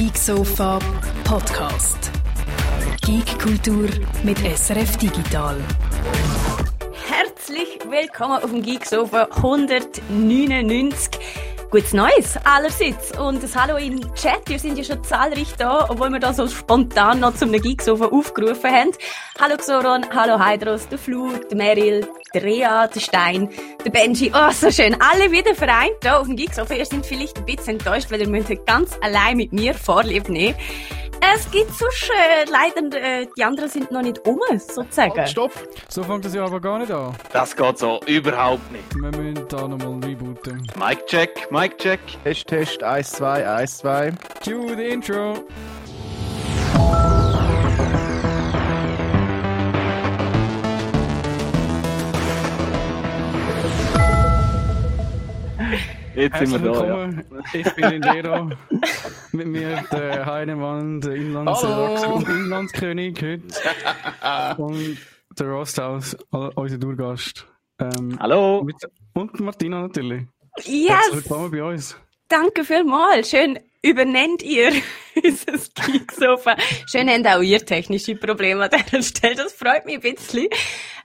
Geek Sofa Podcast. Geek Kultur mit SRF Digital. Herzlich willkommen auf dem Geek Sofa 199. Gutes Neues allerseits und das Hallo im Chat. Wir sind ja schon zahlreich da, obwohl wir da so spontan noch zum Geeksofa aufgerufen haben. Hallo Xoron, hallo Heidros, der Flu, der Meryl, der Rea, der Stein, der Benji. Oh, so schön. Alle wieder vereint da auf dem Geeksofa. Ihr seid vielleicht ein bisschen enttäuscht, weil ihr müsst ganz allein mit mir Vorlieb nehmen. Es gibt so schön. Leider, äh, die anderen sind noch nicht um, sozusagen. Halt, stopp! So fängt das ja aber gar nicht an. Das geht so überhaupt nicht. Wir müssen da nochmal rebooten. Mic check, Mic check. Test, Test, 1, 2, 1, 2. Cue the intro! Jetzt sind wir Herzlich da. Ja. willkommen. Ich bin Indero. Mit mir der Heinemann, der Inlands. Inlandskönig heute. Und der Rosthaus, unser Durgast. Ähm, Hallo. mit, und Martina natürlich. Herzlich Yes! willkommen bei uns. Danke vielmals. Schön übernennt ihr unser Geeksofa. Schön habt auch ihr technische Probleme an dieser Stelle. Das freut mich ein bisschen.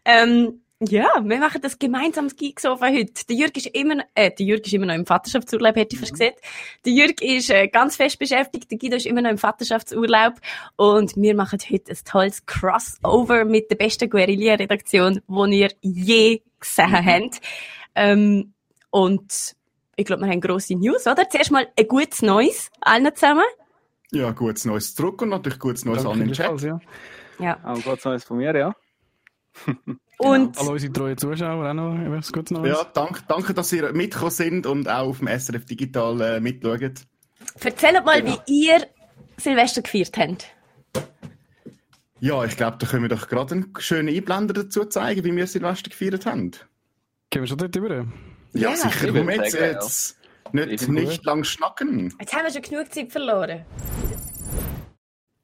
Ähm, ja, wir machen das gemeinsames Geeksofa heute. Der Jürg ist immer, äh, der Jürg ist immer noch im Vaterschaftsurlaub, hätte ich fast gesagt. Der Jürg ist äh, ganz fest beschäftigt, der Guido ist immer noch im Vaterschaftsurlaub. Und wir machen heute ein tolles Crossover mit der besten Guerilla-Redaktion, die ihr je gesehen habt. Ähm, und ich glaube, wir haben grosse News, oder? Zuerst mal ein gutes Neues allen zusammen. Ja, gutes Neues zurück und natürlich gutes Neues an den Chat. ja. Ja. Auch Gott Neues von mir, ja. Und Hallo unsere treuen Zuschauer auch noch. etwas Gutes Neues. Ja, danke, danke, dass ihr mitgekommen sind und auch auf dem SRF Digital äh, mitschaut. erzählt mal, wie ihr Silvester gefeiert habt. Ja, ich glaube, da können wir doch gerade einen schönen Einblender dazu zeigen, wie wir Silvester gefeiert haben. Gehen wir schon dort rüber? Ja, Ja, sicher. würde jetzt, sagen, ja. jetzt nicht, bin nicht gut. lang schnacken? Jetzt haben wir schon genug Zeit verloren.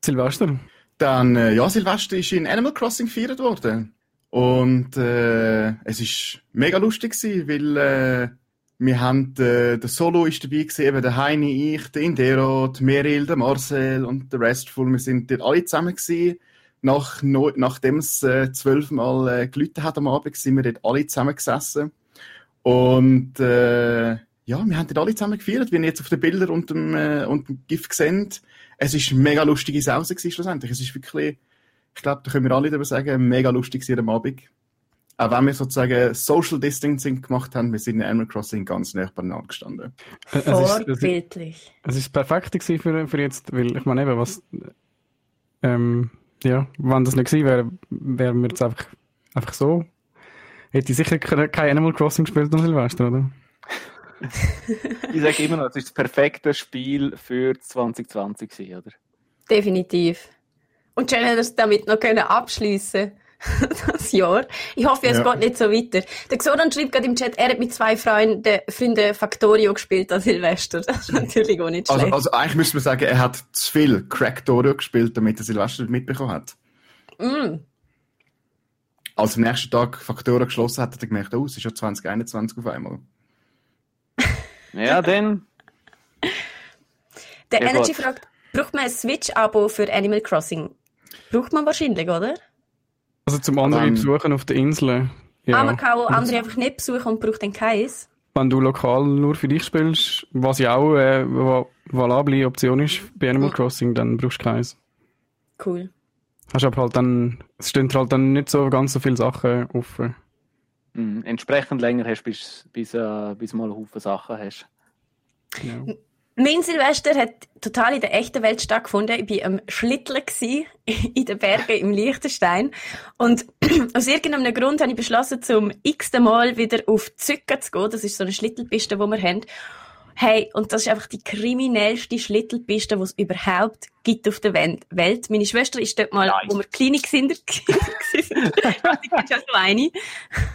Silvester? Dann, äh, ja, Silvester ist in Animal Crossing gefeiert worden. Und äh, es ist mega lustig gewesen, weil äh, wir haben, äh, der Solo ist dabei gewesen, eben der Heini, ich, der Indero, der Meryl, der Marcel und der Restful. Wir sind dort alle zusammen gewesen. Nach, no, nachdem es äh, zwölfmal äh, gelitten hat am Abend, sind wir dort alle zusammen gesessen. Und äh, ja, wir haben dort alle zusammen gefeiert, wie ihr jetzt auf den Bildern und dem, äh, und dem GIF seht. Es ist mega lustige Sause gewesen, schlussendlich. Es ist wirklich, ich glaube, da können wir alle darüber sagen, mega lustig gewesen am Abend. Auch wenn wir sozusagen Social Distancing gemacht haben, wir sind in Animal Crossing ganz nah beieinander gestanden. Äh, Es ist, es, ist, Vorbildlich. es ist perfekt gewesen für, für jetzt, weil ich meine eben, was, ähm, ja, wenn das nicht gewesen wäre, wären wir jetzt einfach, einfach so. Hätte ich sicher ke- kein Animal Crossing gespielt am Silvester, oder? Ich sage immer noch, es ist das perfekte Spiel für 2020 gewesen, oder? Definitiv. Und schön, dass wir damit noch können abschliessen das Jahr. Ich hoffe, es Ja. geht nicht so weiter. Der Xoran schreibt gerade im Chat, er hat mit zwei Freunden, Freunden Factorio gespielt an Silvester. Das ist natürlich auch nicht Also, schlecht. also eigentlich müsste man sagen, er hat zu viel Crack Dorio gespielt, damit er Silvester mitbekommen hat. Mm. Als am nächsten Tag Faktoren geschlossen hat, hat er gemerkt, oh, es ist ja 2021 auf einmal. Ja, dann. Der Ja, Energy gut. fragt, braucht man ein Switch-Abo für Animal Crossing? Braucht man wahrscheinlich, oder? Also zum anderen Ähm, besuchen auf der Insel. Ja. Aber man kann auch andere einfach nicht besuchen und braucht dann keins. Wenn du lokal nur für dich spielst, was ja auch äh, eine valable Option ist bei Animal Mhm. Crossing, dann brauchst du keins. Cool. Hast aber halt dann, es stehen halt dann nicht so ganz so viele Sachen offen. Mh, entsprechend länger hast, bis, bis, äh, bis mal einen Haufen Sachen hast. Ja. Mein Silvester hat total in der echten Welt stattgefunden. Ich war am Schlitteln in den Bergen im Liechtenstein. Und aus irgendeinem Grund habe ich beschlossen, zum x-ten Mal wieder auf Zücker zu gehen. Das ist so eine Schlittelpiste, die wir haben. Hey, und das ist einfach die kriminellste Schlittelpiste, die es überhaupt gibt auf der Welt. Meine Schwester ist dort mal, Nice. wo wir kleine Kinder du auch so eine.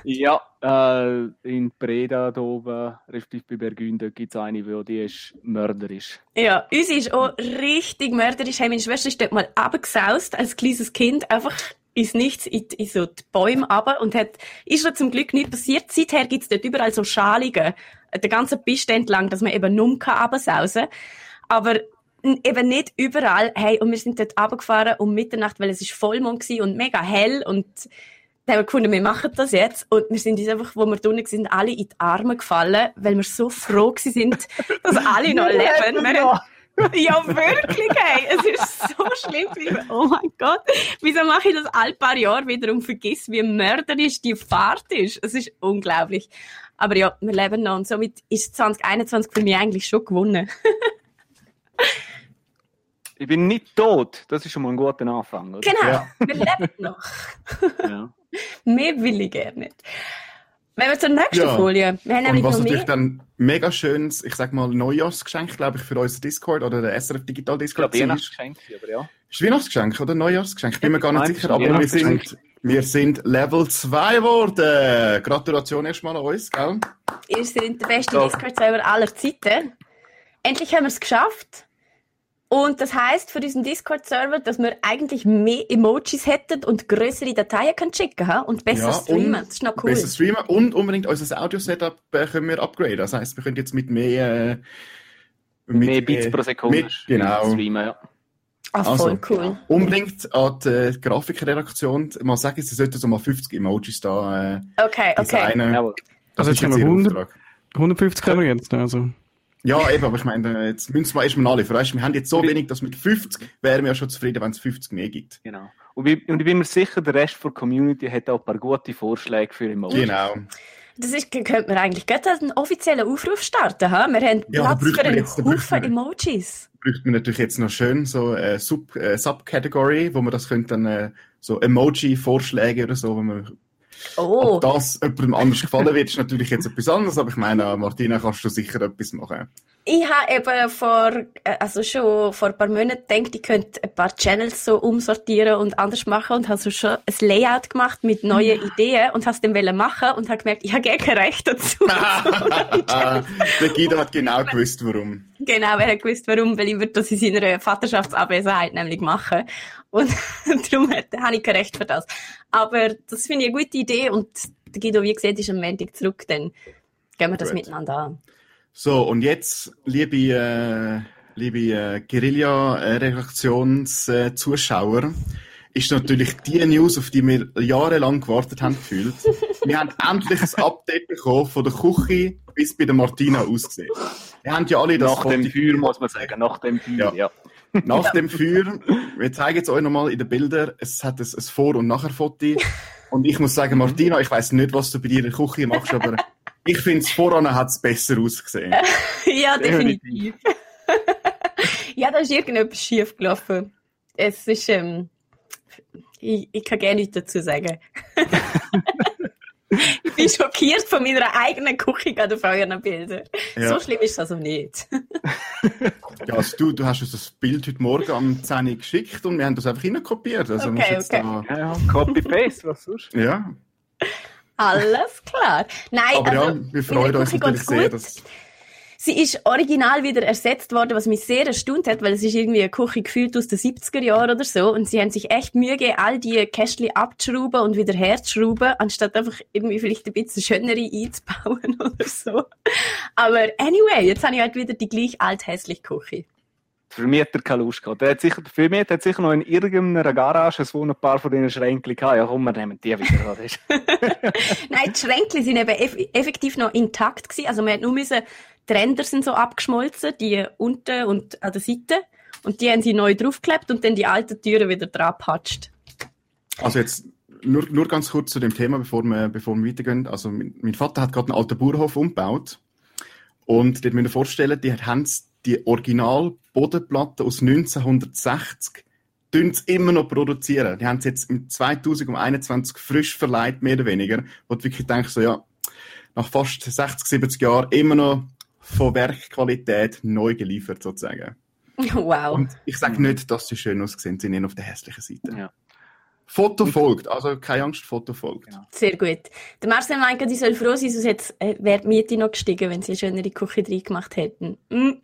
Ja, äh, in Breda da oben, respektive bei Bergün, da gibt es eine, die, die ist mörderisch. Ja, uns ist auch richtig mörderisch. Hey, meine Schwester ist dort mal runtergesaust, als kleines Kind, einfach ins Nichts, in, in so die Bäume runter und hat, ist ihr zum Glück nicht passiert. Seither gibt's dort überall so Schalungen, äh, der ganze Piste entlang, dass man eben nur runtersausen kann. Aber eben nicht überall. Hey, und wir sind dort runtergefahren um Mitternacht, weil es ist Vollmond gewesen und mega hell und dann haben wir gefunden, wir machen das jetzt. Und wir sind uns einfach, wo wir drinnen sind, alle in die Arme gefallen, weil wir so froh sind, dass alle noch leben. Wir ja, wirklich, hey. Es ist so schlimm. Oh mein Gott. Wieso mache ich das all paar Jahre wieder und vergiss, wie mörderisch die Fahrt ist? Es ist unglaublich. Aber ja, wir leben noch und somit ist 2021 für mich eigentlich schon gewonnen. Ich bin nicht tot. Das ist schon mal ein guter Anfang. Oder? Genau, Ja. wir leben noch. Ja. Mehr will ich gerne nicht. Wenn wir zur nächsten Ja. Folie. Wir haben Und was natürlich mehr. dann mega schönes, ich sag mal, Neujahrsgeschenk, glaube ich, für unseren Discord oder den SRF Digital Ich Discord glaube, je nach ist. Geschenk, aber ja. Ist Weihnachtsgeschenk oder Neujahrsgeschenk? Ich bin mir gar nicht sicher, aber wir Weihnachtsgeschenk. sind, wir sind Level 2 geworden. Gratulation erstmal an uns, gell? Ihr seid der beste. Discord-Server aller Zeiten. Endlich haben wir es geschafft. Und das heißt für diesen Discord-Server, dass wir eigentlich mehr Emojis hätten und größere Dateien können schicken ha? und besser Ja, streamen. und Das ist noch cool. Besser streamen und unbedingt unser Audio-Setup äh, können wir upgraden. Das heisst, wir können jetzt mit mehr, äh, mit, Mehr Bits äh, pro Sekunde. Mit, genau. Streamen, ja. Ah, voll Also, cool. Unbedingt an die äh, Grafikredaktion mal sagen, sie sollten so mal 50 Emojis da äh, Okay, okay. designen. Das Also ist jetzt haben wir ihr 100. Auftrag. 150 haben wir jetzt. Also. Ja, eben, aber ich meine, äh, jetzt müssen wir erstmal alle. Weißt, wir haben jetzt so wenig, dass mit 50 wären wir ja schon zufrieden, wenn es 50 mehr gibt. Genau. Und ich, und ich bin mir sicher, der Rest der Community hat auch ein paar gute Vorschläge für Emojis. Genau. Das ist, könnte man eigentlich gerade einen offiziellen Aufruf starten. Ha? Wir haben Ja, Platz für einen jetzt- da bräuchte Haufen man- Emojis. Braucht man natürlich jetzt noch schön so eine Sub, äh, Subcategory, wo man das könnte dann äh, so Emoji-Vorschläge oder so, wo man Oh, Ob das jemandem anders gefallen wird, ist natürlich jetzt etwas anderes, aber ich meine, Martina, kannst du sicher etwas machen. Ich habe eben vor, äh, also schon vor ein paar Monaten gedacht, ich könnte ein paar Channels so umsortieren und anders machen und habe so schon ein Layout gemacht mit neuen Ideen und habe es dann wollen machen und habe gemerkt, ich habe gar kein Recht dazu. Der Guido hat genau gewusst, warum. Genau, er hat gewusst, warum, weil ich würde das in seiner Vaterschaftsabwesenheit nämlich machen. Und darum habe ich kein Recht für das. Aber das finde ich eine gute Idee und der Guido, wie gesagt, ist am Montag zurück, dann gehen wir das Gut. miteinander an. So, und jetzt, liebe, äh, liebe äh, Guerilla-Redaktionszuschauer, ist natürlich die News, auf die wir jahrelang gewartet haben, gefühlt. Wir haben endlich ein Update bekommen von der Küche bis bei der Martina ausgesehen. Wir haben ja alle das Nach dem Feuer, muss man sagen. Nach dem Feuer, Ja. ja. Nach dem Feuer, wir zeigen es euch nochmal in den Bildern, es hat ein, ein Vor- und Nachher-Foto. Und ich muss sagen, Martina, ich weiß nicht, was du bei dir in der Küche machst, aber ich finde, voran hat es besser ausgesehen. ja, Definitiv. ja, da ist irgendetwas schief gelaufen. Es ist, ähm, ich, ich kann gerne nichts dazu sagen. ich bin schockiert von meiner eigenen Küche gerade auf euren Bildern. Ja. So schlimm ist das also nicht. Ja, also du, du hast uns das Bild heute Morgen am 10 Uhr geschickt und wir haben das einfach hineinkopiert. Also Okay, okay. Da, ja, ja. Copy-Paste, was sonst? ja, Alles klar. Nein, aber also, ja, wir freuen uns natürlich sehr, dass... Sie ist original wieder ersetzt worden, was mich sehr erstaunt hat, weil es ist irgendwie eine Küche gefühlt aus den 70er Jahren oder so. Und sie haben sich echt Mühe gegeben, all die Kästchen abzuschrauben und wieder herzuschrauben, anstatt einfach irgendwie vielleicht ein bisschen schönere einzubauen oder so. Aber anyway, jetzt habe ich halt wieder die gleich alt-hässliche Küche. Für mich hat er keine Lust gehabt. Der hat sicher, für mich hat er sicher noch in irgendeiner Garage so ein paar von diesen Schränken gehabt. Ja, komm, wir nehmen die wieder. Nein, die Schränke sind eben eff effektiv noch intakt gewesen. Also man hat nur müssen, die Ränder sind so abgeschmolzen, die unten und an der Seite. Und die haben sie neu draufgeklebt und dann die alten Türen wieder dran gepatscht. Also jetzt nur, nur ganz kurz zu dem Thema, bevor wir, bevor wir weitergehen. Also mein, mein Vater hat gerade einen alten Bauernhof umgebaut und dort müsst ihr vorstellen, die haben die Original Bodenplatte aus 1960 tun sie immer noch produzieren. Die haben sie jetzt im 2021 frisch verleiht, mehr oder weniger. Wo du wirklich denkst, so, ja, nach fast 60, 70 Jahren immer noch von Werkqualität neu geliefert, sozusagen. Wow. Und ich sage nicht, dass sie schön aussehen, sie sind eher auf der hässlichen Seite. Ja. Foto folgt, also keine Angst, Foto folgt. Genau. Sehr gut. Der Marcel meint, ich soll froh sein, sonst jetzt äh, wäre die Miete noch gestiegen, wenn sie eine schönere Küche drin gemacht hätten. Mm.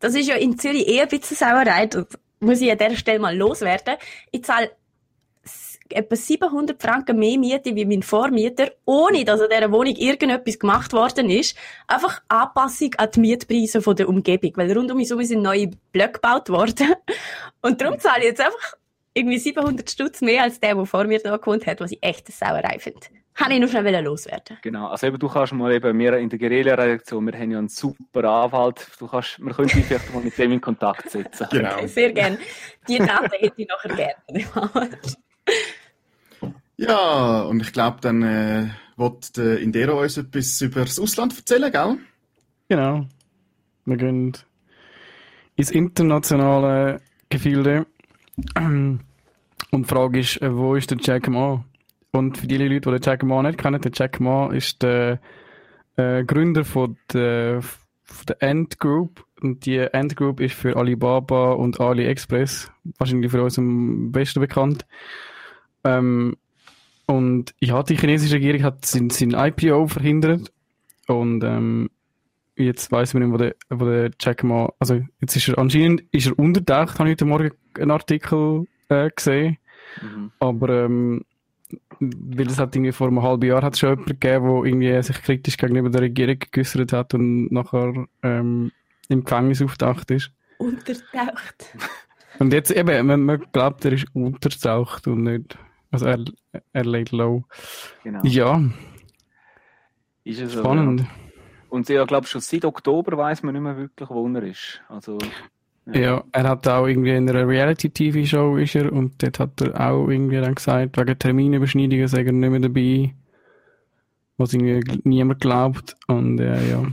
Das ist ja in Zürich eher ein bisschen Sauerei. Das muss ich an dieser Stelle mal loswerden. Ich zahle etwa 700 Franken mehr Miete wie mein Vormieter, ohne dass an dieser Wohnung irgendetwas gemacht worden ist. Einfach Anpassung an die Mietpreise von der Umgebung, weil rund um mich herum sind neue Blöcke gebaut worden. Und darum zahle ich jetzt einfach irgendwie 700 Stutz mehr als der, der vor mir da gewohnt hat, was ich echt eine Sauerei finde. Habe ich nur schnell loswerden. Genau, also eben, du kannst mal eben, wir in der Guerilla-Redaktion, wir haben ja einen super Anwalt, du kannst, wir können dich vielleicht mal mit dem in Kontakt setzen. Genau. Sehr gerne. Die Daten hätte ich nachher gerne. Ja, und ich glaube, dann äh, wird der Indero uns etwas über das Ausland erzählen, gell? Genau. Wir gehen ins internationale Gefilde. Und die Frage ist, äh, wo ist der Jack Ma? Und für die Leute, die den Jack Ma nicht kennen, der Jack Ma ist der äh, Gründer von der, von der Ant Group. Und die Ant Group ist für Alibaba und AliExpress wahrscheinlich für uns am besten bekannt. Ähm, und ja, die chinesische Regierung hat sein, sein IPO verhindert. Und ähm, jetzt weiss man nicht, wo der, wo der Jack Ma, also jetzt ist er anscheinend ist er untertaucht, habe ich heute Morgen einen Artikel äh, gesehen. Mhm. Aber ähm, weil es hat irgendwie vor einem halben Jahr hat schon jemanden gegeben, der irgendwie sich kritisch gegenüber der Regierung geäußert hat und nachher ähm, im Gefängnis auftaucht ist. Untertaucht. Und jetzt eben, man, man glaubt, er ist untertaucht und nicht, also er, er legt low. Genau. Ja, Ist es so, spannend. Ja. Und ich glaube schon seit Oktober weiß man nicht mehr wirklich, wo er ist. Also, Ja. er hat auch irgendwie in einer Reality-TV-Show ist er und dort hat er auch irgendwie dann gesagt, wegen Terminüberschneidungen sei er nicht mehr dabei. Was irgendwie niemand glaubt. Und äh, ja.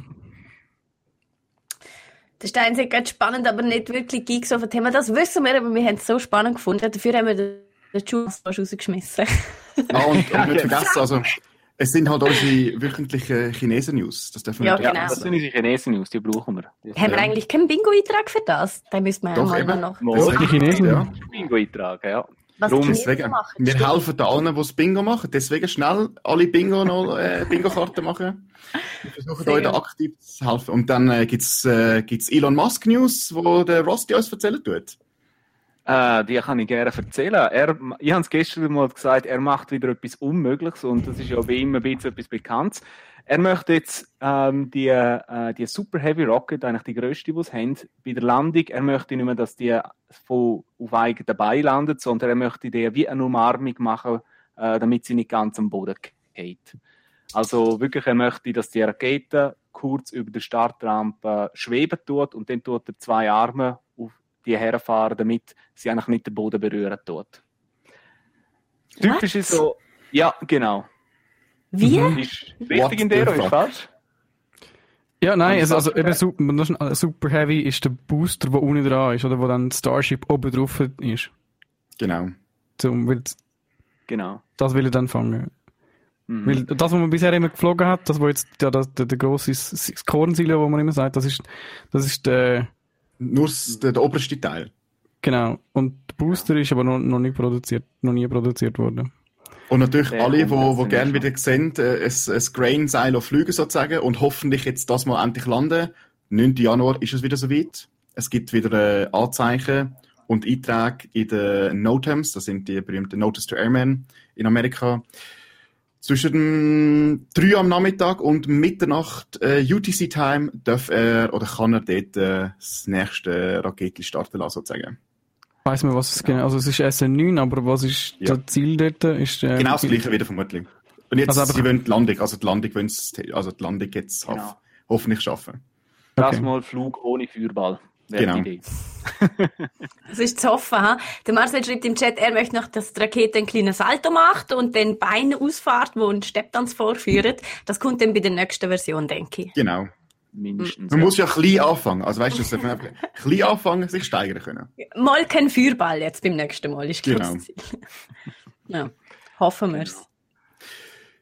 Der Stein ist ganz spannend, aber nicht wirklich Geeks auf ein Thema. Das wissen wir, aber wir haben es so spannend gefunden. Dafür haben wir den, Jules rausgeschmissen. Ah, und, und nicht vergessen, also, es sind halt unsere wöchentlichen Chinesen-News. Das dürfen wir Ja, nicht ja, genau. das sind unsere Chinesen-News, die brauchen wir. Das haben wir Ja. eigentlich keinen Bingo-Eintrag für das? Da müssen wir ja Doch, mal eben. noch. Mal Die Chinesen? Ja. Bingo eintragen, ja. Was Chinesen Deswegen, machen. wir stimmt. helfen da allen, die das Bingo machen. Deswegen schnell alle Bingo noch, äh, Bingo-Karten machen. Wir versuchen Sehr euch da aktiv zu helfen. Und dann äh, gibt's äh, gibt's Elon Musk News, wo der Rusty uns erzählen tut. Äh, die kann ich gerne erzählen. Er, ich habe es gestern mal gesagt, er macht wieder etwas Unmögliches und das ist ja wie immer ein bisschen etwas Bekanntes. Er möchte jetzt ähm, die, äh, die Super Heavy Rocket, eigentlich die grösste, die sie haben, bei der Landung, er möchte nicht mehr, dass die von, auf eigenen Beinen landet, sondern er möchte die wie eine Umarmung machen, äh, damit sie nicht ganz am Boden geht. Also wirklich, er möchte, dass die Rakete kurz über der Startrampe schweben tut und dann tut er zwei Arme auf die herfahren, damit sie eigentlich nicht den Boden berühren tut. Typisch ist so, ja, genau. Wie? Ist richtig What in der, the ist falsch? Ja, nein, also, also Super- eben super, das Super Heavy ist der Booster, der unten dran ist, oder wo dann Starship oben drauf ist. Genau. Zum, weil Genau. das will er dann fangen. Mhm. Weil das, was man bisher immer geflogen hat, das, wo jetzt ja, das, der, der grosse S- S- Kornsilo, wo man immer sagt, das ist, das ist der, Nur der, der oberste Teil. genau. Und der Booster ist aber noch, noch nicht produziert, noch nie produziert worden. Und natürlich Der alle, kommt wo, wo gerne wieder sehen, äh, ein, ein Grain-Silo fliegen sozusagen und hoffentlich jetzt das mal endlich landen. 9. Januar ist es wieder soweit. Es gibt wieder äh, Anzeichen und Einträge in den NOTAMs, das sind die berühmten Notice to Airmen in Amerika. Zwischen dem 3 Uhr am Nachmittag und Mitternacht äh, UTC-Time darf er oder kann er dort äh, das nächste Raketchen starten lassen, sozusagen. Weiss man, was es genau, also es ist SN9, aber was ist Ja. das Ziel dort? Ist, ähm, Genau das gleiche wieder vermutlich. Und jetzt, Also aber- sie wollen die Landung, also die Landung wollen sie, also die Landung jetzt Genau. hoff- hoffentlich schaffen. Das Okay. mal Flug ohne Feuerball. Genau. Das ist zu hoffen, ha? Der Marcel schreibt im Chat, er möchte noch, dass die Rakete ein kleines Salto macht und den Bein ausfahrt, wo ein Stepptanz vorführt. Das kommt dann bei der nächsten Version, denke ich. Genau. Mindestens. Man muss ja klein anfangen. Also weißt du, dass man klein anfangen, sich steigern können. Mal kein Feuerball jetzt beim nächsten Mal, ist Genau. ja, hoffen wir's.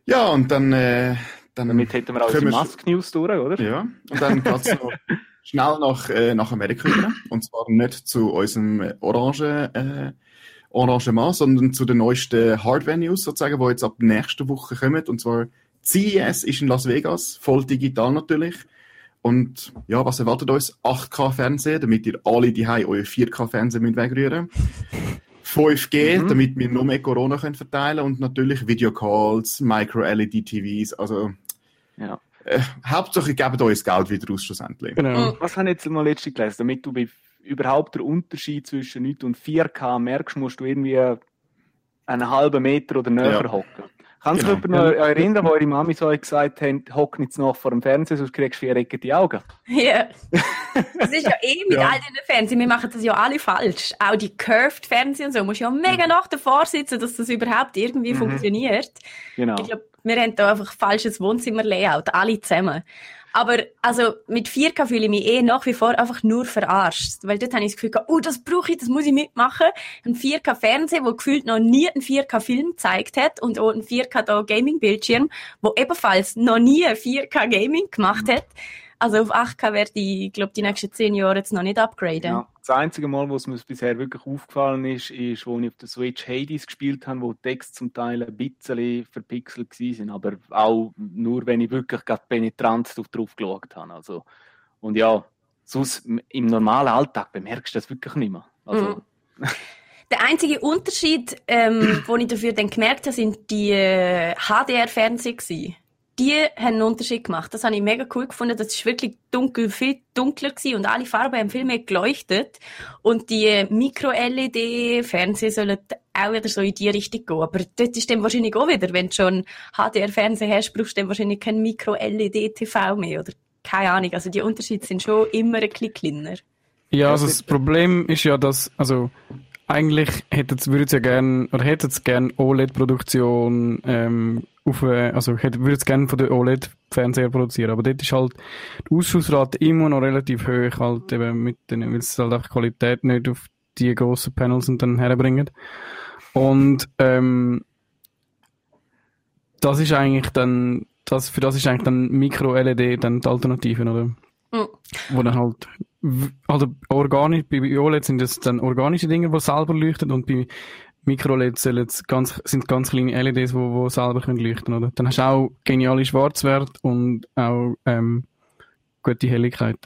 Ja, und dann, äh, dann Damit hätten wir auch unsere Mask-News durch, oder? Ja, und dann geht's noch schnell nach, äh, nach Amerika rüber. Und zwar nicht zu unserem äh, Orange, äh, Arrangement, sondern zu den neuesten Hardware-News sozusagen, die jetzt ab nächster Woche kommen. Und zwar CES ist in Las Vegas, voll digital natürlich. Und ja, was erwartet uns? 8K-Fernseher, damit ihr alle die euer 4K-Fernseher müsst wegrühren 5G, Mhm. damit wir noch mehr Corona können verteilen und natürlich Videocalls, Micro-LED-TVs, also Ja. äh, Hauptsache geben uns Geld wieder aus schlussendlich. Genau. Mhm. Was habe ich jetzt mal letztens gelesen? Damit du bei überhaupt den Unterschied zwischen nichts und 4K merkst, musst du irgendwie einen halben Meter oder näher Ja. hocken. Kannst du Genau. dich noch erinnern, wo eure Mami so gesagt hat, hock nicht noch vor dem Fernseher, sonst kriegst du vier Ecken die Augen? Ja. Das ist ja eh mit Ja. all den Fernsehen. Wir machen das ja alle falsch. Auch die Curved Fernsehen und so. Du musst ja mega nach davor sitzen, dass das überhaupt irgendwie Mhm. funktioniert. Genau. Ich glaube, wir haben da einfach falsches Wohnzimmer-Layout. Alle zusammen. Aber, also, mit 4K fühle ich mich eh nach wie vor einfach nur verarscht. Weil dort habe ich das Gefühl, oh, das brauche ich, das muss ich mitmachen. Ein 4K-Fernseher, wo gefühlt noch nie einen 4K-Film gezeigt hat und auch ein 4K-Gaming-Bildschirm, wo ebenfalls noch nie 4K-Gaming gemacht hat. Also auf 8K werde ich, glaube die nächsten 10 Jahre jetzt noch nicht upgraden. Ja. Das einzige Mal, wo es mir bisher wirklich aufgefallen ist, ist, wo ich auf der Switch Hades gespielt habe, wo die Texte zum Teil ein bisschen verpixelt waren, aber auch nur, wenn ich wirklich gerade penetrant drauf, geschaut habe. Also, und ja, sonst im normalen Alltag bemerkst du das wirklich nicht mehr. Also, Der einzige Unterschied, ähm, wo ich dafür dann gemerkt habe, sind die äh, HDR-Fernseher. Die haben einen Unterschied gemacht. Das habe ich mega cool gefunden. Das ist wirklich dunkel, viel dunkler gewesen und alle Farben haben viel mehr geleuchtet. Und die Micro-LED-Fernseher sollen auch wieder so in die Richtung gehen. Aber dort ist dann wahrscheinlich auch wieder, wenn du schon HDR-Fernseher hast, brauchst du dann wahrscheinlich kein Micro-LED-TV mehr oder keine Ahnung. Also die Unterschiede sind schon immer ein bisschen kleiner. Ja, also das Problem ist ja, dass, also, eigentlich hätte es, würde es ja gern, oder hätte es gern OLED-Produktion, ähm, auf, äh, also, hätte, würde es gern von der OLED-Fernseher produzieren, aber dort ist halt die Ausschussrate immer noch relativ hoch, halt eben mit den, weil es halt auch Qualität nicht auf die grossen Panels und dann herbringen. Und, ähm, das ist eigentlich dann, das, für das ist eigentlich dann Micro-LED dann die Alternative, oder? Mhm. Wo dann halt, also organisch, bei OLED sind das dann organische Dinge, die selber leuchten und bei Es ganz, sind ganz kleine LEDs, die, die selber können leuchten, oder? Dann hast du auch geniale Schwarzwert und auch, ähm, gute Helligkeit.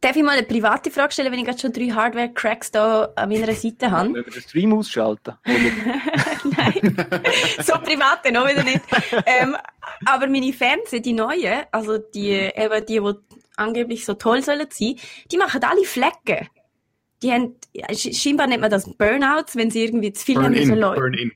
Darf ich mal eine private Frage stellen, wenn ich gerade schon drei Hardware-Cracks da an meiner Seite habe? Wenn wir den Stream ausschalten. Nein, so private noch wieder nicht. Ähm, aber meine Fernseher, die neuen, also die, eben die, die angeblich so toll sollen sein, die machen alle Flecken. Die haben, scheinbar nennt man das Burnouts, wenn sie irgendwie zu viel Burn haben in, müssen leu- burn in.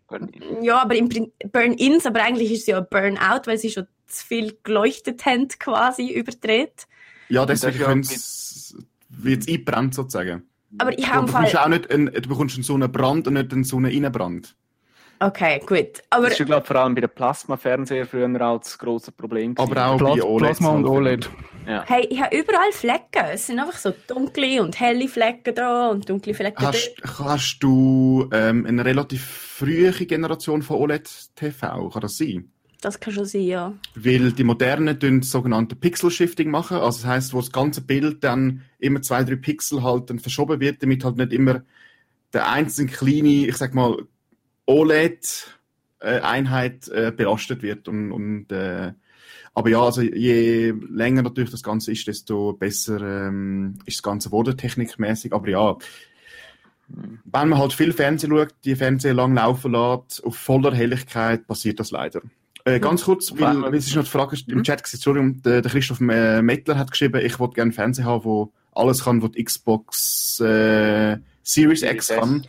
Ja, aber im Burn-ins, aber eigentlich ist es ja ein Burnout, weil sie schon zu viel geleuchtet haben, quasi überdreht. Ja, das deswegen ist ja können's- wird's eingebrannt sozusagen. Aber ich habe Fall... auch nicht einen, du bekommst einen Sonnenbrand und nicht einen Sonneninnenbrand. Okay, gut. Aber Das ist ja, glaube vor allem bei den Plasma-Fernseher früher auch das grosse Problem. gewesen. Aber auch Plas bei OLED. Plasma und OLED. Ja. Hey, ich habe überall Flecken. Es sind einfach so dunkle und helle Flecken da und dunkle Flecken Hast, hast du ähm, eine relativ frühe Generation von OLED-TV? Kann das sein? Das kann schon sein, ja. Weil die modernen tun sogenannte Pixel-Shifting machen. Also das heißt, wo das ganze Bild dann immer zwei, drei Pixel halt dann verschoben wird, damit halt nicht immer der einzelne kleine, ich sag mal, OLED-Einheit äh, belastet wird. Und, und, äh, aber ja, also je länger natürlich das Ganze ist, desto besser ähm, ist das Ganze wurde technikmäßig. Aber ja, wenn man halt viel Fernsehen schaut, die Fernseher lang laufen lässt, auf voller Helligkeit, passiert das leider. Äh, ganz kurz, weil, weil es ist noch die Frage im Chat gewesen, Entschuldigung, der, der Christoph äh, Mettler hat geschrieben, ich wollte gerne einen Fernseher haben, wo alles kann, die Xbox äh, Series X Series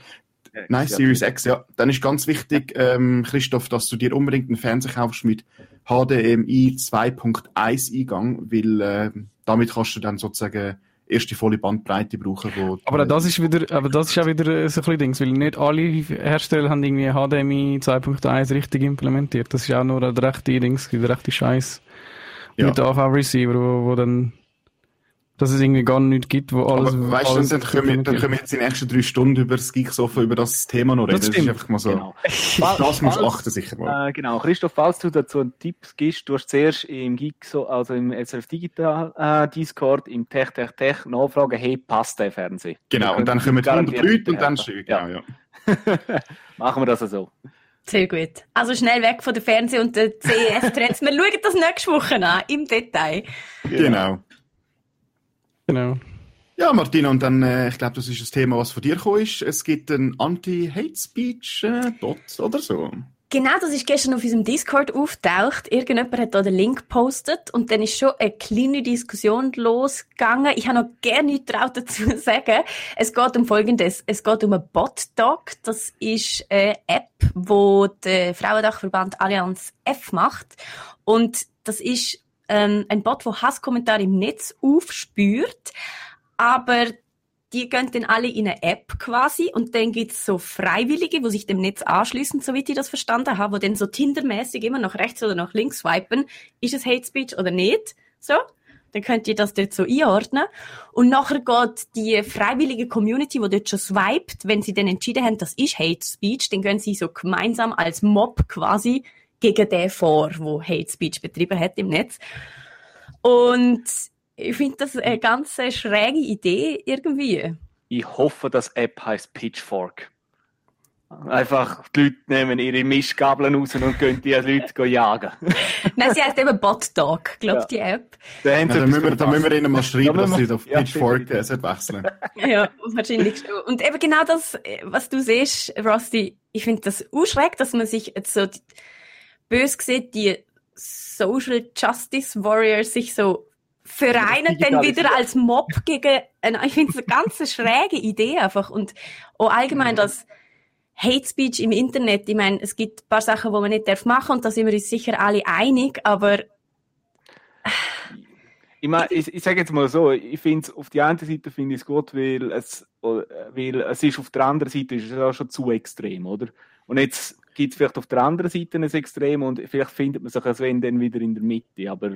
kann. Nein, Series X, ja. Dann ist ganz wichtig, ähm, Christoph, dass du dir unbedingt einen Fernseher kaufst mit HDMI 2.1 Eingang, weil äh, damit kannst du dann sozusagen erst die volle Bandbreite brauchen. Wo Aber das ist wieder, aber das ist auch wieder so ein bisschen Dings, weil nicht alle Hersteller haben irgendwie HDMI 2.1 richtig implementiert. Das ist auch nur ein rechte Dings, der rechte Scheiß Ja. mit AV-Receiver, wo, wo dann, dass es irgendwie gar nichts gibt, wo alles, Aber weißt du, dann können, wir, dann können wir jetzt die nächsten drei Stunden über das Geeksofa, über das Thema noch reden. Das Das, ist stimmt. einfach mal so. Genau. Das musst du Falls- achten, sicher mal. Äh, genau. Christoph, falls du dazu einen Tipp gibst, du hast zuerst im Geek, so, also im SRF Digital äh, Discord, im Tech Tech Tech nachfragen, hey, passt der Fernseher? Genau, und dann kommen 100 garantiert Leute und dann schön. Ja. Genau, ja. Machen wir das so. Sehr gut. Also schnell weg von der Fernseh- und der CES-Trends. Wir schauen das nächste Woche an, im Detail. Genau. Genau. Ja, Martina, und dann, äh, ich glaube, das ist das Thema, was von dir gekommen ist. Es gibt einen Anti-Hate-Speech-Bot oder so. Genau, das ist gestern auf unserem Discord auftaucht. Irgendjemand hat da den Link gepostet und dann ist schon eine kleine Diskussion losgegangen. Ich habe noch gerne nichts drauf dazu sagen. Es geht um Folgendes. Es geht um einen Bot-Dog. Das ist eine App, wo der Frauendachverband Allianz F macht. Und das ist ähm, ein Bot, der Hasskommentare im Netz aufspürt. Aber die gehen dann alle in eine App quasi und dann gibt's so Freiwillige, wo sich dem Netz anschließen, so wie ich das verstanden habe, wo dann so Tindermäßig immer nach rechts oder nach links swipen, ist es Hate Speech oder nicht, so. Dann könnt ihr das dort so einordnen. Und nachher geht die freiwillige Community, die dort schon swiped, wenn sie dann entschieden haben, das ist Hate Speech, dann gehen sie so gemeinsam als Mob quasi gegen den vor, wo Hate Speech betrieben hat im Netz. Und ich finde das eine ganz schräge Idee irgendwie. Ich hoffe, dass App heißt Pitchfork. Einfach die Leute nehmen ihre Mischgabeln raus und gehen die Leute jagen. Nein, sie heißt eben Bot Dog, glaube ich, ja. die App. Da, ja, da, müssen wir, da müssen wir ihnen mal schreiben, dass sie auf ja, Pitchfork äh, wechseln Ja, wahrscheinlich schon. Und eben genau das, was du siehst, Rusty, ich finde das schräg, dass man sich jetzt so bös sieht, die Social Justice Warriors sich so vereinen dann wieder als Mob gegen, ich finde es eine ganz schräge Idee einfach. Und auch allgemein das Hate Speech im Internet, ich meine, es gibt ein paar Sachen, wo man nicht darf machen und da sind wir uns sicher alle einig, aber ich meine, ich, ich sage jetzt mal so, ich finde es auf die eine Seite finde ich es gut, weil es, weil es ist auf der anderen Seite ist es auch schon zu extrem, oder? Und jetzt gibt es vielleicht auf der anderen Seite ein Extrem und vielleicht findet man sich als wenn dann wieder in der Mitte, aber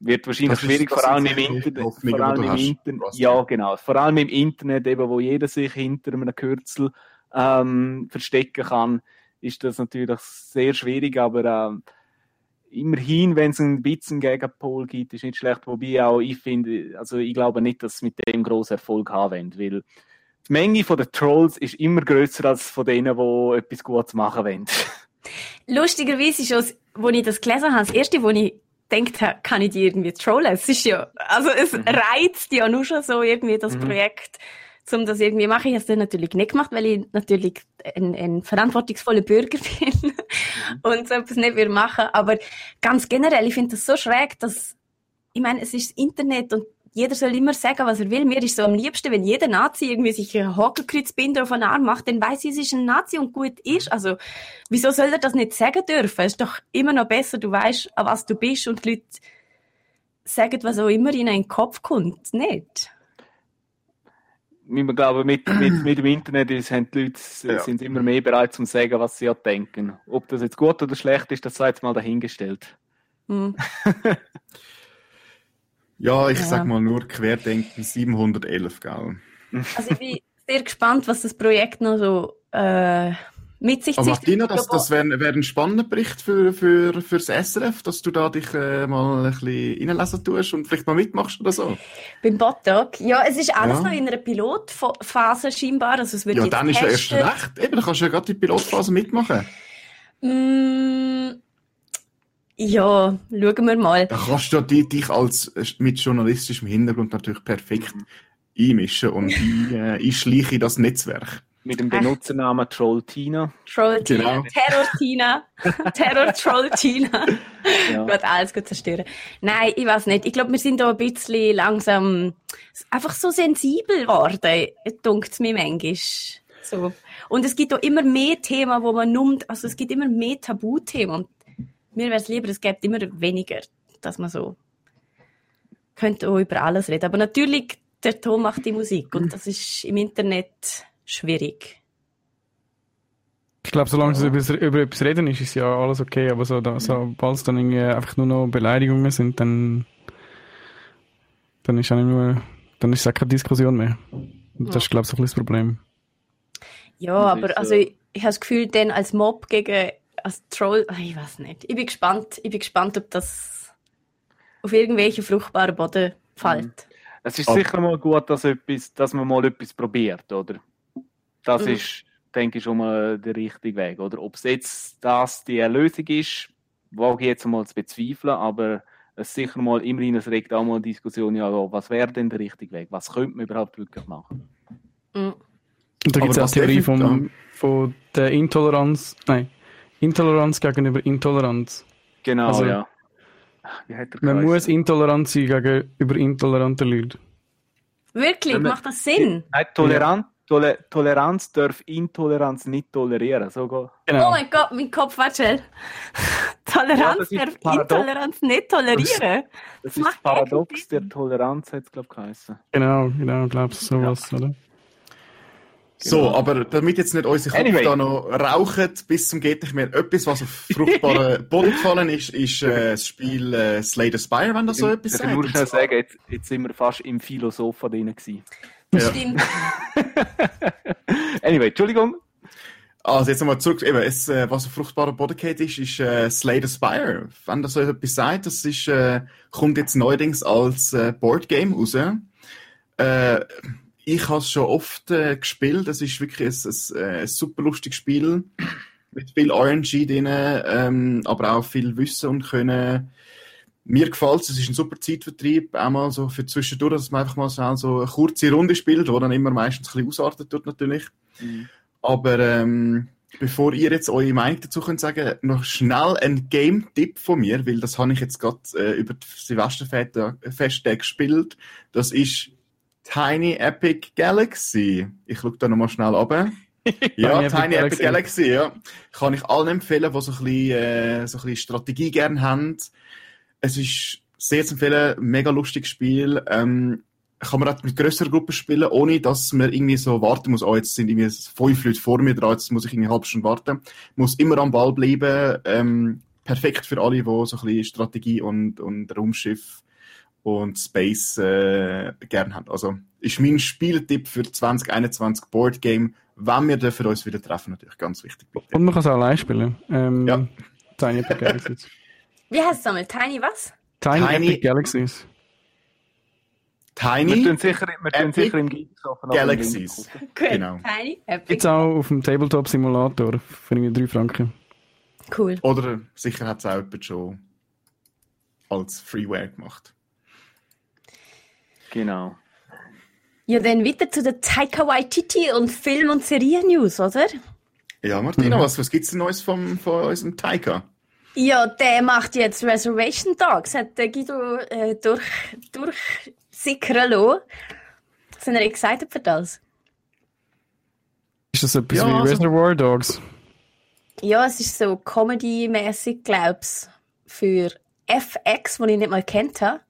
wird wahrscheinlich schwierig, vor allem im Internet. Vor allem im Internet ja, genau. Vor allem im Internet, eben, wo jeder sich hinter einem Kürzel ähm, verstecken kann, ist das natürlich sehr schwierig, aber äh, immerhin, wenn es ein bisschen Gegenpol gibt, ist nicht schlecht. Wobei auch ich finde, also ich glaube nicht, dass es mit dem großen Erfolg haben wollen, weil die Menge der Trolls ist immer größer als von denen, die etwas Gutes machen wollen. Lustigerweise ist es, als ich das gelesen habe, das erste, wo ich denkt, kann ich die irgendwie trollen? Es ist ja, also es mhm. reizt ja nur schon so irgendwie das mhm. Projekt, um das irgendwie zu machen. Ich habe es dann natürlich nicht gemacht, weil ich natürlich ein, ein verantwortungsvoller Bürger bin mhm. und so etwas nicht will machen. Aber ganz generell, ich finde das so schräg, dass, ich meine, es ist das Internet und jeder soll immer sagen, was er will. Mir ist so am liebsten, wenn jeder Nazi irgendwie sich einen Hakenkreuzbinder auf den Arm macht, dann weiß ich, es ist ein Nazi und gut ist. Also, wieso soll er das nicht sagen dürfen? Es ist doch immer noch besser, du weißt, an was du bist und die Leute sagen, was auch immer ihnen in den Kopf kommt. Nicht? Ich glaube, mit, mit, mit dem Internet ist, haben die Leute ja. sind immer mehr bereit zu sagen, was sie denken. Ob das jetzt gut oder schlecht ist, das sei jetzt mal dahingestellt. Hm. Ja, ich ja. sag mal nur Querdenken 711, gell? Also ich bin sehr gespannt, was das Projekt noch so äh, mit sich zieht. Martina, das, das wäre wär ein spannender Bericht für, für, fürs SRF, dass du da dich äh, mal ein bisschen reinlesen tust und vielleicht mal mitmachst oder so. Beim Botdog? Ja, es ist alles ja. noch in einer Pilotphase scheinbar. Also es wird ja, dann ist ja erst recht. Eben, dann kannst du ja gerade die Pilotphase mitmachen. Mm, ja, schauen wir mal. Da kannst du dich als mit journalistischem Hintergrund natürlich perfekt einmischen und ein, äh, einschleichen in das Netzwerk. Mit dem Benutzernamen Trolltina. Trolltina. Genau. Terrortina. Terror-Trolltina. ja. Gut, alles gut zerstören. Nein, ich weiß nicht. Ich glaube, wir sind da ein bisschen langsam einfach so sensibel geworden, dunkt es mir manchmal. So. Und es gibt auch immer mehr Themen, wo man nimmt, also es gibt immer mehr Tabuthemen. Mir wäre es lieber, es gäbe immer weniger, dass man so könnte auch über alles reden. Aber natürlich, der Ton macht die Musik und das ist im Internet schwierig. Ich glaube, solange sie über, über etwas reden, ist es ja alles okay. Aber so, da, sobald es dann irgendwie einfach nur noch Beleidigungen sind, dann, dann ist auch nur, dann ist es auch keine Diskussion mehr. Und das ist, glaube ich, so ein bisschen das Problem. Ja, aber also ich, ich habe das Gefühl, dann als Mob gegen als Troll, ich weiß nicht. Ich bin gespannt, ich bin gespannt, ob das auf irgendwelche fruchtbaren Boden fällt. Mhm. Es ist sicher mal gut, dass, etwas, dass man mal etwas probiert, oder? Das mhm. ist, denke ich, schon mal der richtige Weg, oder? Ob es jetzt das die Lösung ist, wage ich jetzt mal zu bezweifeln, aber es sicher mal immerhin, es regt auch mal eine Diskussion, ja, was wäre denn der richtige Weg? Was könnte man überhaupt wirklich machen? Mhm. Und da gibt es auch die Theorie vom, von der Intoleranz, nein, Intoleranz gegenüber Intoleranz. Genau, Also, ja. Man muss intolerant sein gegenüber intoleranten Leuten. Wirklich, man- macht das Sinn? Nein, Toleranz, Tole, Toleranz darf Intoleranz nicht tolerieren. So geht- Oh Genau. mein Gott, mein Kopf war schnell. Ja, Toleranz das ist darf paradox. Intoleranz nicht tolerieren. Das macht ist Paradox eigentlich der. Toleranz, hat es, glaube ich, geheißen. Genau, genau, glaubst du sowas, oder? So, Genau. aber damit jetzt nicht unsere Köpfe Anyway. da noch rauchen, bis zum geht nicht mehr. Etwas, was auf fruchtbaren Boden gefallen ist, ist äh, das Spiel äh, Slay the Spire, wenn das so etwas ich kann nur schnell sagen, jetzt, jetzt sind wir fast im Philosophen drin gewesen. Ja. Stimmt. Anyway, Entschuldigung. Also jetzt nochmal zurück, eben, es, äh, was auf fruchtbaren Boden geht, ist, ist äh, Slay the Spire. Wenn das so etwas sagt, das ist, äh, kommt jetzt neuerdings als äh, Boardgame raus. Äh, ich habe es schon oft äh, gespielt, das ist wirklich ein, ein, äh, ein super lustiges Spiel mit viel RNG drin, ähm, aber auch viel Wissen und Können. Mir gefällt es, es ist ein super Zeitvertrieb, auch mal so für zwischendurch, dass man einfach mal so eine kurze Runde spielt, wo dann immer meistens ein bisschen ausartet tut natürlich. Aber ähm, bevor ihr jetzt eure Meinung dazu könnt sagen, noch schnell ein Game-Tipp von mir, weil das habe ich jetzt gerade äh, über die Silvesterfesttage gespielt. Das ist Tiny Epic Galaxy. Ich schaue da nochmal schnell runter. Ja, Tiny Epic Tiny Epic Galaxy. Galaxy, ja. Kann ich allen empfehlen, die so ein bisschen, äh, so ein bisschen Strategie gerne haben. Es ist sehr zu empfehlen, mega lustiges Spiel. Ähm, kann man auch mit grösseren Gruppen spielen, ohne dass man irgendwie so warten muss, oh, jetzt sind irgendwie fünf Leute vor mir dran, jetzt muss ich irgendwie eine halbe Stunde warten. Muss immer am Ball bleiben. Ähm, perfekt für alle, die so ein bisschen Strategie und, und Raumschiff und Space äh, gern haben. Also ist mein Spieltipp für 2021 Board Game, wenn wir dürfen uns wieder treffen, natürlich ganz wichtig. Bitte. Und man kann es auch allein spielen. Ähm, Ja. Tiny Epic Galaxies. Wie heißt es nochmal? Tiny was? Tiny, Tiny- Epic Galaxies. Wir Tiny tun sicher, wir tun Epic sicher im Geeksofen Galaxies. Genau. Tiny Epic. Gibt's auch auf dem Tabletop Simulator für irgendwie 3 Franken. Cool. Oder sicher hat es auch jemand schon als Freeware gemacht. Genau. Ja, dann weiter zu der Taika Waititi und Film- und Serien-News, oder? Ja, Martina, Mhm. was, was gibt's denn Neues vom, von unserem Taika? Ja, der macht jetzt Reservation Dogs, hat der Guido äh, durch, durchsickern lassen. Hat er excited für das? Ist das etwas Ja, wie also- Reservoir Dogs? Ja, es ist so Comedy-mäßig, glaub's, für FX, den ich nicht mal kennt habe.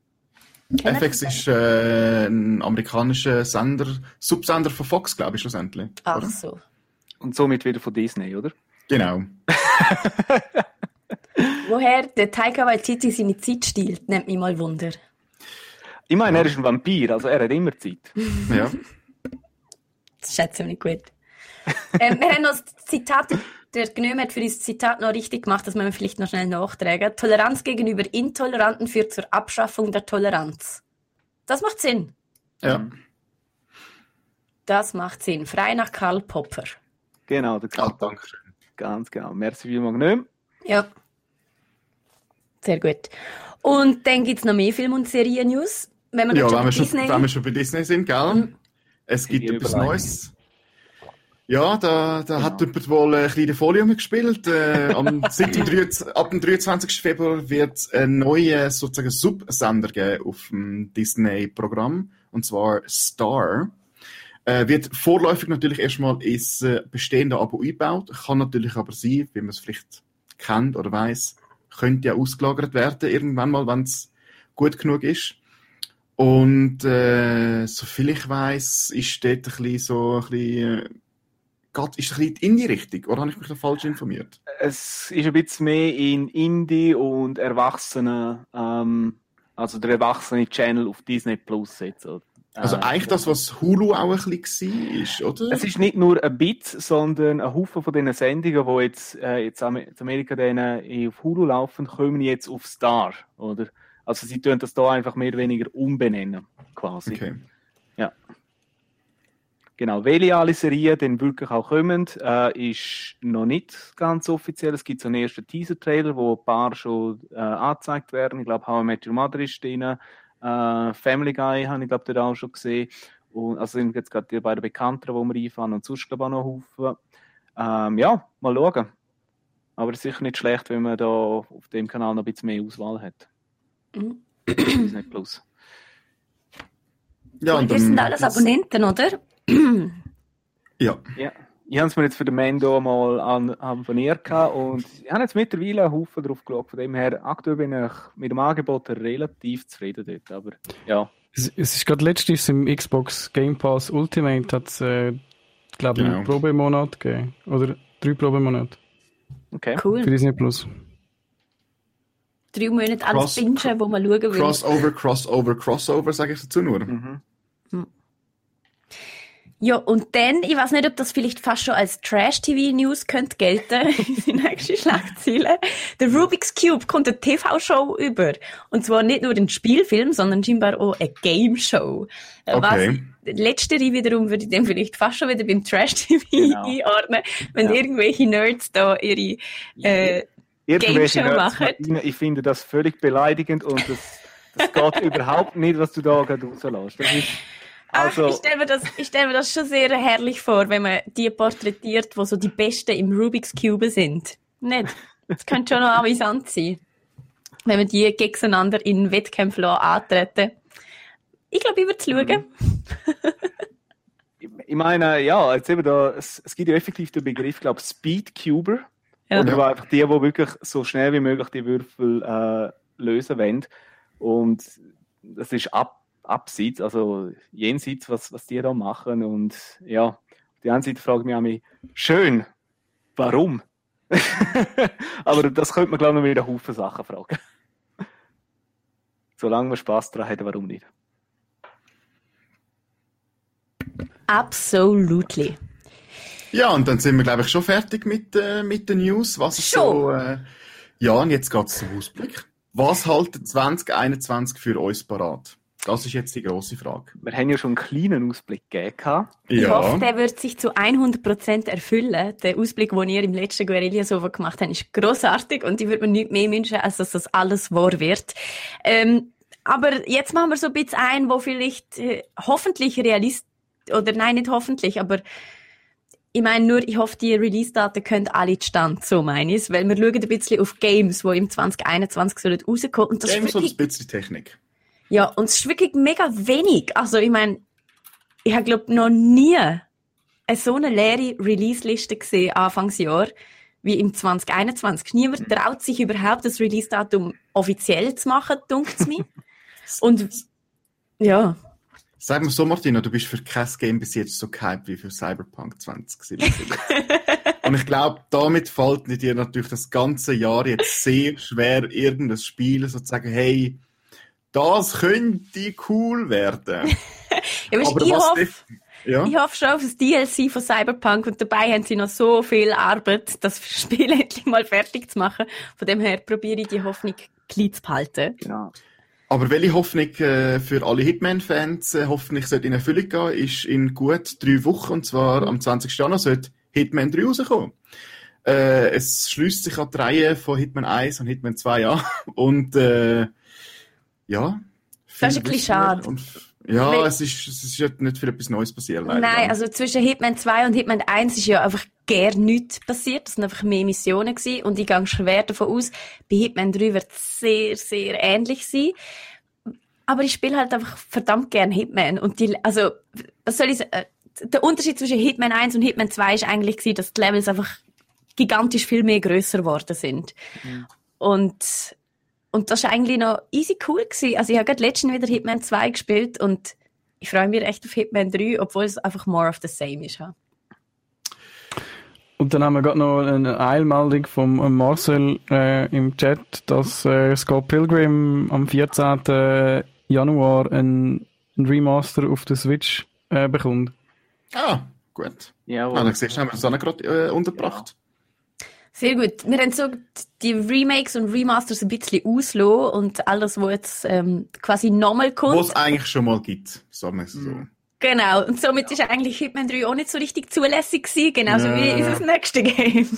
FX ist äh, ein amerikanischer Sender, Subsender von Fox, glaube ich, schlussendlich. Ach oder? so. Und somit wieder von Disney, oder? Genau. Woher der Taika Waititi seine Zeit stiehlt, nimmt mich mal Wunder. Ich meine, er ist ein Vampir, also er hat immer Zeit. Ja. Das schätze ich nicht gut. ähm, wir haben noch das Zitat, der Gnome hat für dieses Zitat noch richtig gemacht, das müssen wir vielleicht noch schnell nachtragen. Toleranz gegenüber Intoleranten führt zur Abschaffung der Toleranz. Das macht Sinn. ja. Das macht Sinn. Frei nach Karl Popper. Genau, der Ah, Karl. danke schön. Ganz genau. Merci vielmals, Gnome. Ja. Sehr gut. Und dann gibt es noch mehr Film- und Serien-News. Wenn wir Ja, wenn wir, schon schon, bei Disney... wenn wir schon bei Disney sind, gell? Mhm. Es gibt etwas. Neues. Ja, da, da hat Genau. jemand wohl ein kleines Folium gespielt. Äh, am, seit dem 23, ab dem 23. Februar wird es einen neuen sozusagen Subsender geben auf dem Disney-Programm. Und zwar Star. Äh, wird vorläufig natürlich erstmal ins äh, bestehende Abo eingebaut. Kann natürlich aber sein, wie man es vielleicht kennt oder weiß, könnte ja ausgelagert werden irgendwann mal, wenn es gut genug ist. Und äh, soviel ich weiß, ist dort ein bisschen so ein bisschen, äh, geht, ist ein bisschen in die Richtung, oder habe ich mich da falsch informiert? Es ist ein bisschen mehr in Indie und Erwachsene, ähm, also der erwachsene Channel auf Disney Plus jetzt. oder? Also Äh, eigentlich das, was Hulu auch ein bisschen war, oder? Es ist nicht nur ein Bit, sondern ein Haufen von diesen Sendungen, die jetzt, äh, jetzt in Amerika auf Hulu laufen, kommen jetzt auf Star, oder? Also sie tun das da einfach mehr oder weniger umbenennen, quasi. okay. Genau, welche alle Serien dann wirklich auch kommen, äh, ist noch nicht ganz offiziell. Es gibt so einen ersten Teaser-Trailer, wo ein paar schon äh, angezeigt werden. Ich glaube, How I Met Your Mother ist drin. Äh, Family Guy habe ich, glaube dort auch schon gesehen. Und, also sind jetzt gerade die beiden Bekannten, die wir einfahren und sonst, glaube ich, auch noch Haufen. Ähm, ja, mal schauen. Aber es ist sicher nicht schlecht, wenn man da auf dem Kanal noch ein bisschen mehr Auswahl hat. Mhm. Disney Plus. Ja, und wir sind alles das- Abonnenten, oder? Ja. Ja. Ich habe es mir jetzt für den Mendo mal an, abonniert gehabt und ich habe jetzt mittlerweile einen Haufen drauf geschaut. Von dem her, aktuell bin ich mit dem Angebot relativ zufrieden dort. Aber ja, Es, es ist gerade letztens im Xbox Game Pass Ultimate hat es, äh, glaube ich, Genau. einen Probemonat gegeben. Oder drei Probemonate okay. für Cool. Disney Plus. Drei Monate alles Cross- bingen, wo man schauen will. Crossover, Crossover, Crossover, sage ich dazu nur. Mhm. Ja, und dann, ich weiß nicht, ob das vielleicht fast schon als Trash-TV-News könnte gelten, die nächste Schlagzeile. Der Rubik's Cube kommt eine TV-Show über. Und zwar nicht nur ein Spielfilm, sondern scheinbar auch eine Game-Show. Äh, Okay. Was, letztere wiederum würde ich dann vielleicht fast schon wieder beim Trash-TV Genau. einordnen, wenn Ja. irgendwelche Nerds da ihre, äh, Irgendwelche Game Show Nerds, machen. Martina, ich finde das völlig beleidigend und das, das geht überhaupt nicht, was du da gerade rauslässt. Das ist, also, Ach, ich stelle mir, das- ich stell mir das schon sehr herrlich vor, wenn man die porträtiert, die so die Besten im Rubik's Cube sind. Nicht? Das könnte schon noch amüsant sein. Wenn man die gegeneinander in Wettkämpfen antreten. Ich glaube, ich würde es schauen. ich meine, ja, jetzt eben da, es, es gibt ja effektiv den Begriff, ich glaube, Speedcuber. Ja. War einfach die, die wirklich so schnell wie möglich die Würfel äh, lösen wollen. Und das ist ab, abseits, also jenseits, was, was die da machen. Und ja, auf die einen Seite frage ich mich auch mich, schön, warum? Aber das könnte man, glaube ich, noch mit einem Haufen Sachen fragen. Solange man Spaß daran hat, warum nicht? Absolutely. Ja, und dann sind wir, glaube ich, schon fertig mit, äh, mit den News. Was ist Schon? so, äh, ja, und jetzt geht's zum Ausblick. Was halten 2021 für uns parat? Das ist jetzt die grosse Frage. Wir haben ja schon einen kleinen Ausblick gegeben. gehabt. Ich Ja. hoffe, der wird sich zu 100% erfüllen. Der Ausblick, den ihr im letzten Guerilla-Sofa gemacht habt, ist grossartig und ich würde mir nichts mehr wünschen, als dass das alles wahr wird. Ähm, aber jetzt machen wir so ein bisschen ein, wo vielleicht äh, hoffentlich realist oder nein, nicht hoffentlich, aber ich meine nur, ich hoffe, die Release-Daten können alle zustande, so meine ich weil wir schauen ein bisschen auf Games, die im 2021 sollen rauskommen ist Games und ein bisschen Technik. Ja, und es ist wirklich mega wenig. Also, ich meine, ich habe, glaube noch nie eine so eine leere Release-Liste gesehen, Anfangsjahr, wie im 2021. Niemand traut sich überhaupt, das Release-Datum offiziell zu machen, dunkt mir. Und, ja. Sag mal so, Martina, du bist für kein Game bis jetzt so gehypt wie für Cyberpunk 2077. Und ich glaube, damit fällt dir natürlich das ganze Jahr jetzt sehr schwer, irgendein Spiel sozusagen, hey, das könnte cool werden. ja weißt, Aber ich, was hoffe, ja? ich hoffe schon auf das DLC von Cyberpunk und dabei haben sie noch so viel Arbeit, das Spiel endlich mal fertig zu machen. Von dem her probiere ich die Hoffnung klein zu behalten. Genau. Aber welche Hoffnung äh, für alle Hitman-Fans äh, hoffentlich sollte in Erfüllung gehen, ist in gut drei Wochen, und zwar am 20. Januar, sollte Hitman 3 rauskommen. Äh, es schließt sich an die Reihe von Hitman 1 und Hitman 2 an. Und äh, ja. Das ist ein bisschen schade. Ja, Weil- es ist, es ist ja nicht viel etwas Neues passiert. leider. Nein, also zwischen Hitman 2 und Hitman 1 ist ja einfach gar nichts passiert. Das sind einfach mehr Missionen gewesen. Und ich gehe schwer davon aus, bei Hitman 3 wird es sehr, sehr ähnlich sein. Aber ich spiele halt einfach verdammt gern Hitman. Und die, also, was soll ich sagen? Äh, Der Unterschied zwischen Hitman 1 und Hitman 2 ist eigentlich gewesen, dass die Levels einfach gigantisch viel mehr grösser geworden sind. Und, und das ist eigentlich noch easy cool gewesen. Also ich habe gerade letztens wieder Hitman 2 gespielt und ich freue mich echt auf Hitman 3, obwohl es einfach more of the same ist. ja. Und dann haben wir gerade noch eine Eilmeldung vom Marcel äh, im Chat, dass äh, Scott Pilgrim am 14. Januar ein, ein Remaster auf der Switch äh, bekommt. Ah, gut. Ja, Ah, dann siehst du, haben wir das auch gerade äh, untergebracht. Sehr gut. Wir haben so die Remakes und Remasters ein bisschen auslassen und alles, was jetzt ähm, quasi nochmal Was kommt. es eigentlich schon mal gibt, sagen wir es so. Genau, und somit ist eigentlich Hitman 3 auch nicht so richtig zulässig gewesen, genauso Ja. wie unser nächstes Game.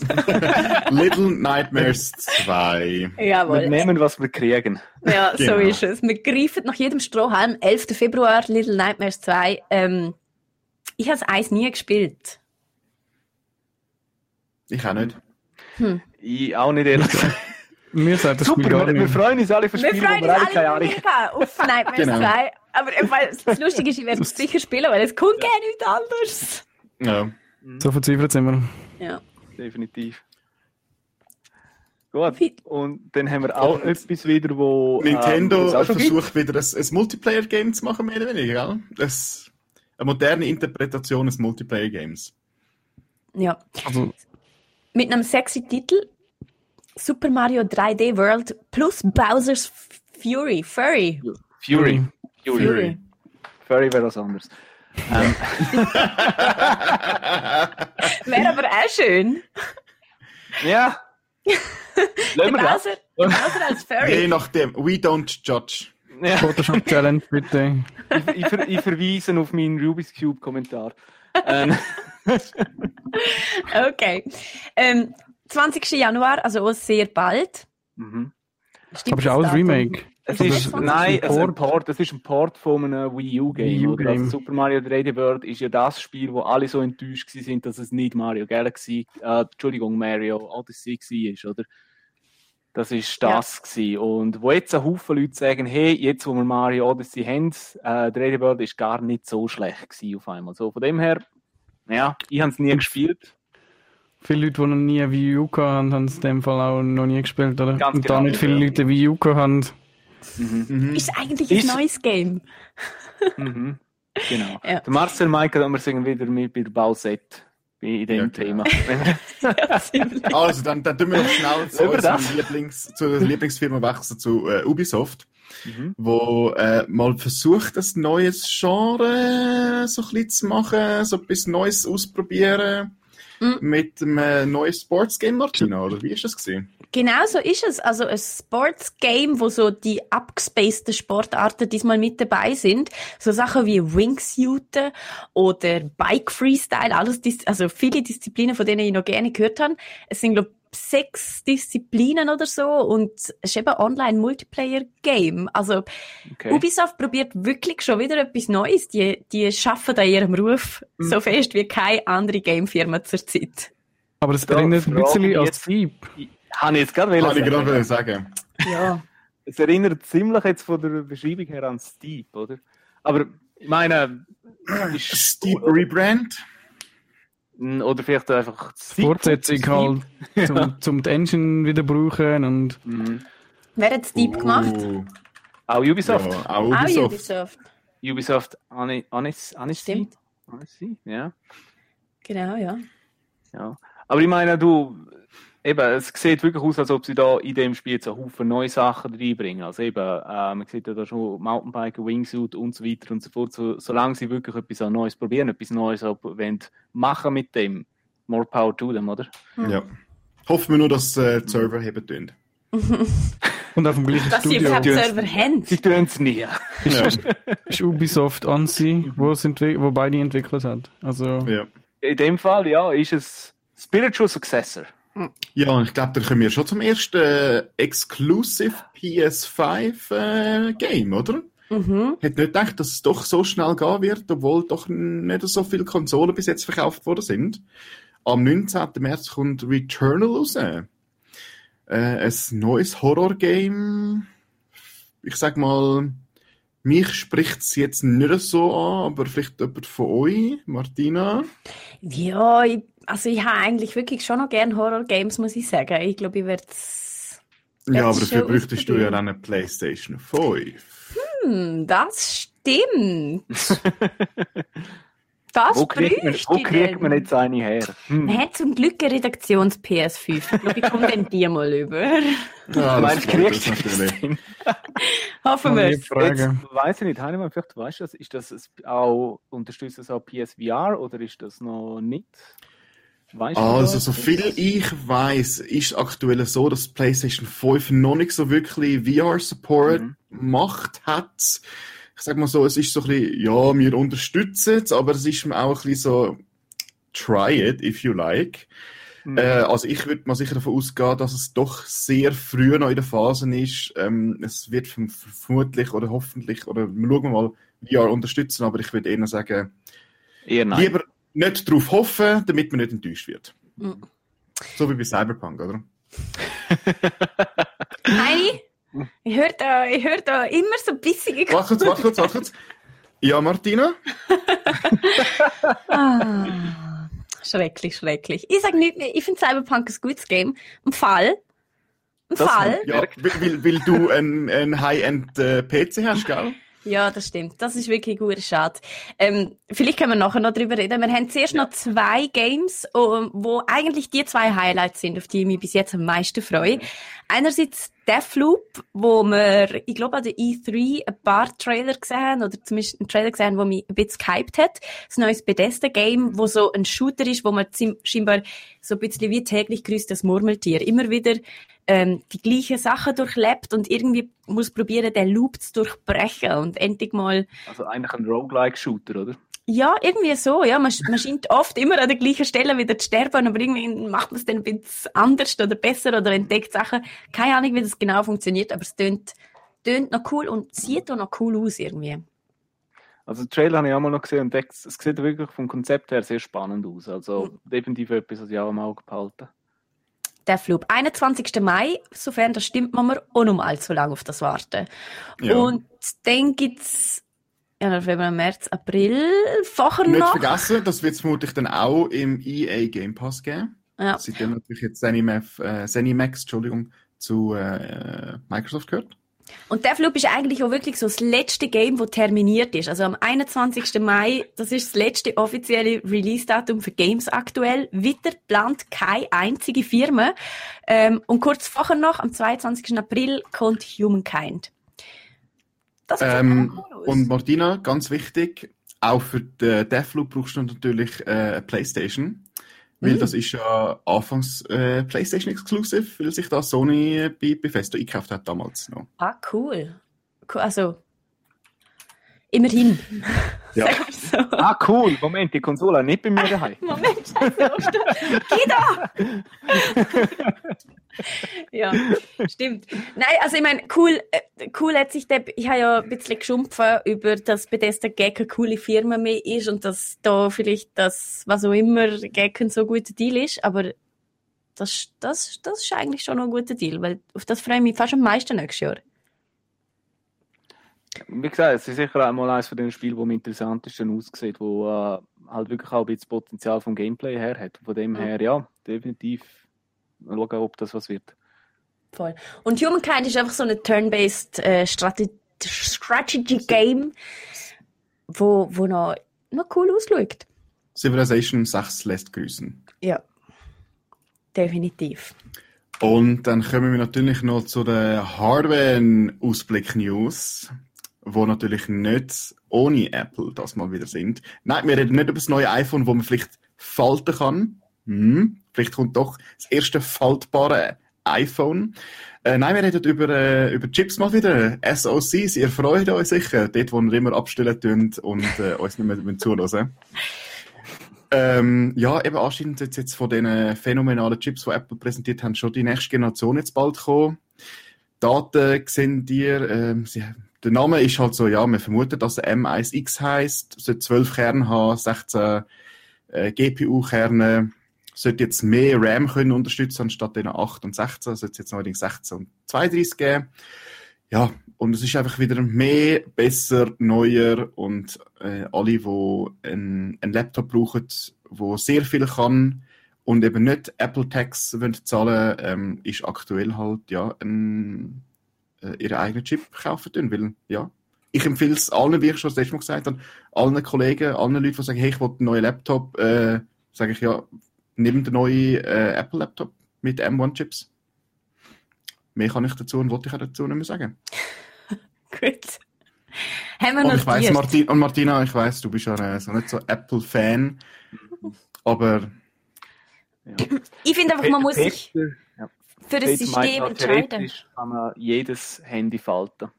Little Nightmares 2. Wir Jawohl. nehmen, was wir kriegen. Ja, so Genau. ist es. Wir greifen nach jedem Strohhalm. 11. Februar, Little Nightmares 2. Ähm, ich habe eins nie gespielt. Ich auch nicht. Ich auch nicht ehrlich gesagt. Mir sagt das Spiel Super, gar wir, wir freuen uns alle für Wir Spiele, freuen wo uns wir alle keine Ahnung auf Nightmares Genau. 2. Aber im Fall, das Lustige ist, ich werde es sicher spielen, weil es kommt gerne nichts anderes. Ja. So verzweifelt sind wir. Ja. Definitiv. Gut. Und dann haben wir auch etwas wieder, wo. Nintendo ähm, schon gibt. versucht wieder ein, ein Multiplayer-Game zu machen, mehr oder weniger, gell? Das, eine moderne Interpretation des Multiplayer-Games. ja. Also, Mit einem sexy Titel. Super Mario 3D World plus Bowser's Fury. Furry. Fury. Fury. Fury. Fury wäre was anderes. Ähm, Wäre aber auch schön. ja. Lassen. Bowser, Bowser als Je Furry. nachdem, we don't judge. Ja. Photoshop Challenge, bitte. Ich, ich, ver, ich verweise auf meinen Rubik's Cube Kommentar. Ähm, Okay. Ähm, 20. Januar, also auch sehr bald. mhm. Stimmt Aber es ist auch ein? Remake. Es Also ist, nein, ein es ist ein Port. Das ist ein Port von einem Wii U Game. Wii U oder? Also Game. Super Mario 3D World ist ja das Spiel, wo alle so enttäuscht sind, dass es nicht Mario Galaxy, äh, Entschuldigung, Mario Odyssey war, oder? Das ist das gewesen. Und wo jetzt ein Haufen Leute sagen, hey, jetzt wo wir Mario Odyssey haben, äh, 3D World ist gar nicht so schlecht gewesen auf einmal. So, von dem her, ja, ich habe es nie gespielt. Viele Leute, die noch nie eine Wii U hatten, haben es in dem Fall auch noch nie gespielt, oder? Ganz Und da genau, nicht viele ja. Leute Wii U haben. Mhm. Ist eigentlich Ist- ein neues Game. Mhm. Genau. Ja. Der Marcel Mike hat wir sind wieder mit bei der Bauset in dem Ja, Thema. Ja. Also, dann, dann tun wir noch schnell zu unserem das? Lieblings, zu der Lieblingsfirma wechseln, zu äh, Ubisoft, Mhm. wo äh, mal versucht, ein neues Genre so ein bisschen zu machen, so etwas Neues ausprobieren. Mhm. Mit einem neuen Sportsgame, Martina, oder wie ist das gesehen? Genau so ist es. Also ein Sports-Game, wo so die abgespaceden Sportarten diesmal mit dabei sind. So Sachen wie Wingsuiten oder Bike Freestyle, alles, also viele Disziplinen, von denen ich noch gerne gehört habe. Es sind, glaube sechs Disziplinen oder so und es ist eben Online-Multiplayer-Game. Also Okay. Ubisoft probiert wirklich schon wieder etwas Neues. Die, die schaffen an ihrem Ruf Mhm. so fest wie keine andere Gamefirma zurzeit. Aber das Da erinnert ein bisschen an Steep. Habe ich jetzt gerade wollen ich sagen. gerade sagen. Ja. Es erinnert ziemlich jetzt von der Beschreibung her an Steep, oder? Aber ich meine, Steep Rebrand. Oder vielleicht einfach Steep. Fortsetzung halt, zum, zum die Engine wieder brauchen und Mhm. Wer hat Steep gemacht? Uh, Auch Ubisoft. Ja, auch Auch Ubisoft. Ubisoft. Ubisoft Ani- Anis. Stimmt. Ja. Genau, ja. ja. Aber ich meine, du, eben, es sieht wirklich aus, als ob sie da in dem Spiel so Haufen neue Sachen reinbringen. Also eben, äh, man sieht ja da schon Mountainbiken, Wingsuit und so weiter und so fort. So, solange sie wirklich etwas Neues probieren, etwas Neues wollen machen mit dem, more power to them, oder? Ja. Hoffen wir nur, dass äh, die Server heben tun. Und auf dem gleichen Dass sie Studio überhaupt Studios. Server haben. Sie tun es nie. Ja. ist Ubisoft Ansi, wo, es entwi- wo beide entwickelt hat. Also, ja. In dem Fall, ja, ist es Spiritual Successor. Ja, und ich glaube, da kommen wir schon zum ersten äh, Exclusive PS5 äh, Game, oder? Mhm. Hätte nicht gedacht, dass es doch so schnell gehen wird, obwohl doch nicht so viele Konsolen bis jetzt verkauft worden sind. Am 19. März kommt Returnal raus. Äh, ein neues Horror-Game. Ich sag mal, mich spricht es jetzt nicht so an, aber vielleicht jemand von euch, Martina. Ja, ich, also ich habe eigentlich wirklich schon noch gerne Horror-Games, muss ich sagen. Ich glaube, ich werde es... Ja, aber dafür bräuchtest du ja dann eine PlayStation 5. Hm, das stimmt. das Wo kriegt, man, bräuchte wo ich kriegt man jetzt eine her? Hm. Man hat zum Glück eine Redaktions-PS5. Ich glaube, ich komme dann die mal über. Ja, Meinst du, kriegst du das hin? Hoffen wir ich es. Jetzt weiß ich nicht, Heinemann, vielleicht weißt du das, ist das auch, unterstützt das auch PSVR oder ist das noch nicht? Weißt du Also, das? so viel ich weiß, ist aktuell so, dass PlayStation 5 noch nicht so wirklich VR-Support Mhm. macht hat. ich sag mal so, es ist so ein bisschen, ja, wir unterstützen es, aber es ist auch ein bisschen so, try it if you like. Mhm. Äh, also ich würde mal sicher davon ausgehen, dass es doch sehr früh noch in der Phase ist. Ähm, es wird verm- vermutlich oder hoffentlich, oder wir schauen mal, VR unterstützen, aber ich würde eher sagen, Eher nein. lieber nicht darauf hoffen, damit man nicht enttäuscht wird. Mhm. So wie bei Cyberpunk, oder? Heini, ich höre da, ich hör da immer so bissige Warte kurz, warte kurz, warte kurz. Ja, Martina? Ah, schrecklich, schrecklich. Ich sag nicht mehr, ich finde Cyberpunk ein gutes Game. Im Fall. Im Das Fall. Ja, weil, weil, du ein, ein High-End äh, PC hast, gell? Ja, das stimmt. Das ist wirklich gut schade. Ähm, vielleicht können wir nachher noch drüber reden. Wir haben zuerst noch zwei Games, oh, wo eigentlich die zwei Highlights sind, auf die ich mich bis jetzt am meisten freue. Einerseits Deathloop, wo wir, ich glaube, an der E3 ein paar Trailer gesehen haben, oder zumindest einen Trailer gesehen haben, der mich ein bisschen gehypt hat. Das neues Bethesda-Game, wo so ein Shooter ist, wo man scheinbar so ein bisschen wie täglich grüßt das Murmeltier. Immer wieder ähm, die gleichen Sachen durchlebt und irgendwie muss probieren, den Loop zu durchbrechen und endlich mal Also eigentlich ein Roguelike-Shooter, oder? Ja, irgendwie so, ja. Man, man scheint oft immer an der gleichen Stelle wieder zu sterben, aber irgendwie macht man es dann ein bisschen anders oder besser oder entdeckt Sachen. Keine Ahnung, wie das genau funktioniert, aber es tönt, tönt noch cool und sieht auch noch cool aus irgendwie. Also den Trailer habe ich auch mal noch gesehen und es es sieht wirklich vom Konzept her sehr spannend aus. Also definitiv etwas, was ich auch im Auge behalte. Der Flug. 21. Mai, sofern das stimmt, man wir auch noch mal allzu lange auf das warten. Ja. Und dann gibt's ja, Februar, März, April, vorher Nicht noch. vergessen, das wird es vermutlich dann auch im EA Game Pass geben. Ja. Seitdem natürlich jetzt Zenimax, äh, Zenimax Entschuldigung, zu äh, Microsoft gehört. Und Deathloop ist eigentlich auch wirklich so das letzte Game, das terminiert ist. Also am 21. Mai, das ist das letzte offizielle Release-Datum für Games aktuell. Weiter plant keine einzige Firma. Ähm, und kurz vorher noch, am 22. April, kommt Humankind. Ähm, und Martina, ganz wichtig, auch für den Deathloop brauchst du natürlich äh, eine Playstation. Weil Mhm. das ist ja anfangs äh, Playstation Exclusive, weil sich da Sony äh, bei Bethesda eingekauft hat damals noch. Ah, cool. cool. Also, immerhin. Ja. So. Ah, cool. Moment, die Konsole nicht bei mir daheim. Moment, scheiße, ja, stimmt. Nein, also ich meine, cool, äh, cool hat sich der, ich habe ja ein bisschen geschumpfen über, dass Bethesda Gag eine coole Firma mehr ist und dass da vielleicht das, was auch immer, Gag ein so guter Deal ist, aber das, das, das ist eigentlich schon noch ein guter Deal, weil auf das freue ich mich fast am meisten nächstes Jahr. Wie gesagt, es ist sicher einmal eines von den Spielen, wo am interessantesten aussieht, wo äh, halt wirklich auch ein bisschen das Potenzial vom Gameplay her hat. Von dem her, ja, definitiv schauen, ob das was wird. Voll. Und Humankind ist einfach so eine turn-based äh, Strate Strategy Game, wo, wo noch, noch cool ausschaut. Civilization 6 lässt grüßen. Ja. Definitiv. Und dann kommen wir natürlich noch zu den Hardware-Ausblick-News, wo natürlich nicht ohne Apple das mal wieder sind. Nein, wir reden nicht über das neue iPhone, wo man vielleicht falten kann. Hm, vielleicht kommt doch das erste faltbare iPhone. Äh, nein, wir reden über, äh, über Chips mal wieder. SoCs, ihr freut euch sicher. Dort, wo wir immer abstellen tun und äh, uns nicht mehr zuhören. Ähm, ja, eben anscheinend jetzt, jetzt von den phänomenalen Chips, die Apple präsentiert haben, schon die nächste Generation jetzt bald kommen. Daten sehen dir, ähm, der Name ist halt so, ja, man vermutet, dass er M1X heisst, sollte 12 Kerne haben, 16 äh, GPU-Kerne, sollte jetzt mehr RAM können unterstützen, anstatt den 8 und 16, sollte es jetzt neuerdings 16 und 32 geben. Ja, und es ist einfach wieder mehr, besser, neuer und äh, alle, die einen, einen Laptop brauchen, wo sehr viel kann und eben nicht Apple Tax zahlen, ähm, ist aktuell halt ja ein, äh, ihren eigenen Chip kaufen tun, weil ja ich empfehle es allen, wie ich schon das letzte Mal gesagt habe, allen Kollegen, allen Leuten, die sagen, hey, ich will einen neuen Laptop, äh, sage ich ja, nimm den neuen äh, Apple Laptop mit M1 Chips. Mehr kann ich dazu und wollte ich auch dazu nicht mehr sagen. Gut. Haben wir Aber ich weiss. Martin, und Martina, ich weiß, du bist ja äh, so nicht so Apple-Fan, aber Ja. Ich finde einfach, man muss sich für das System ja, entscheiden. Theoretisch kann man jedes Handy falten.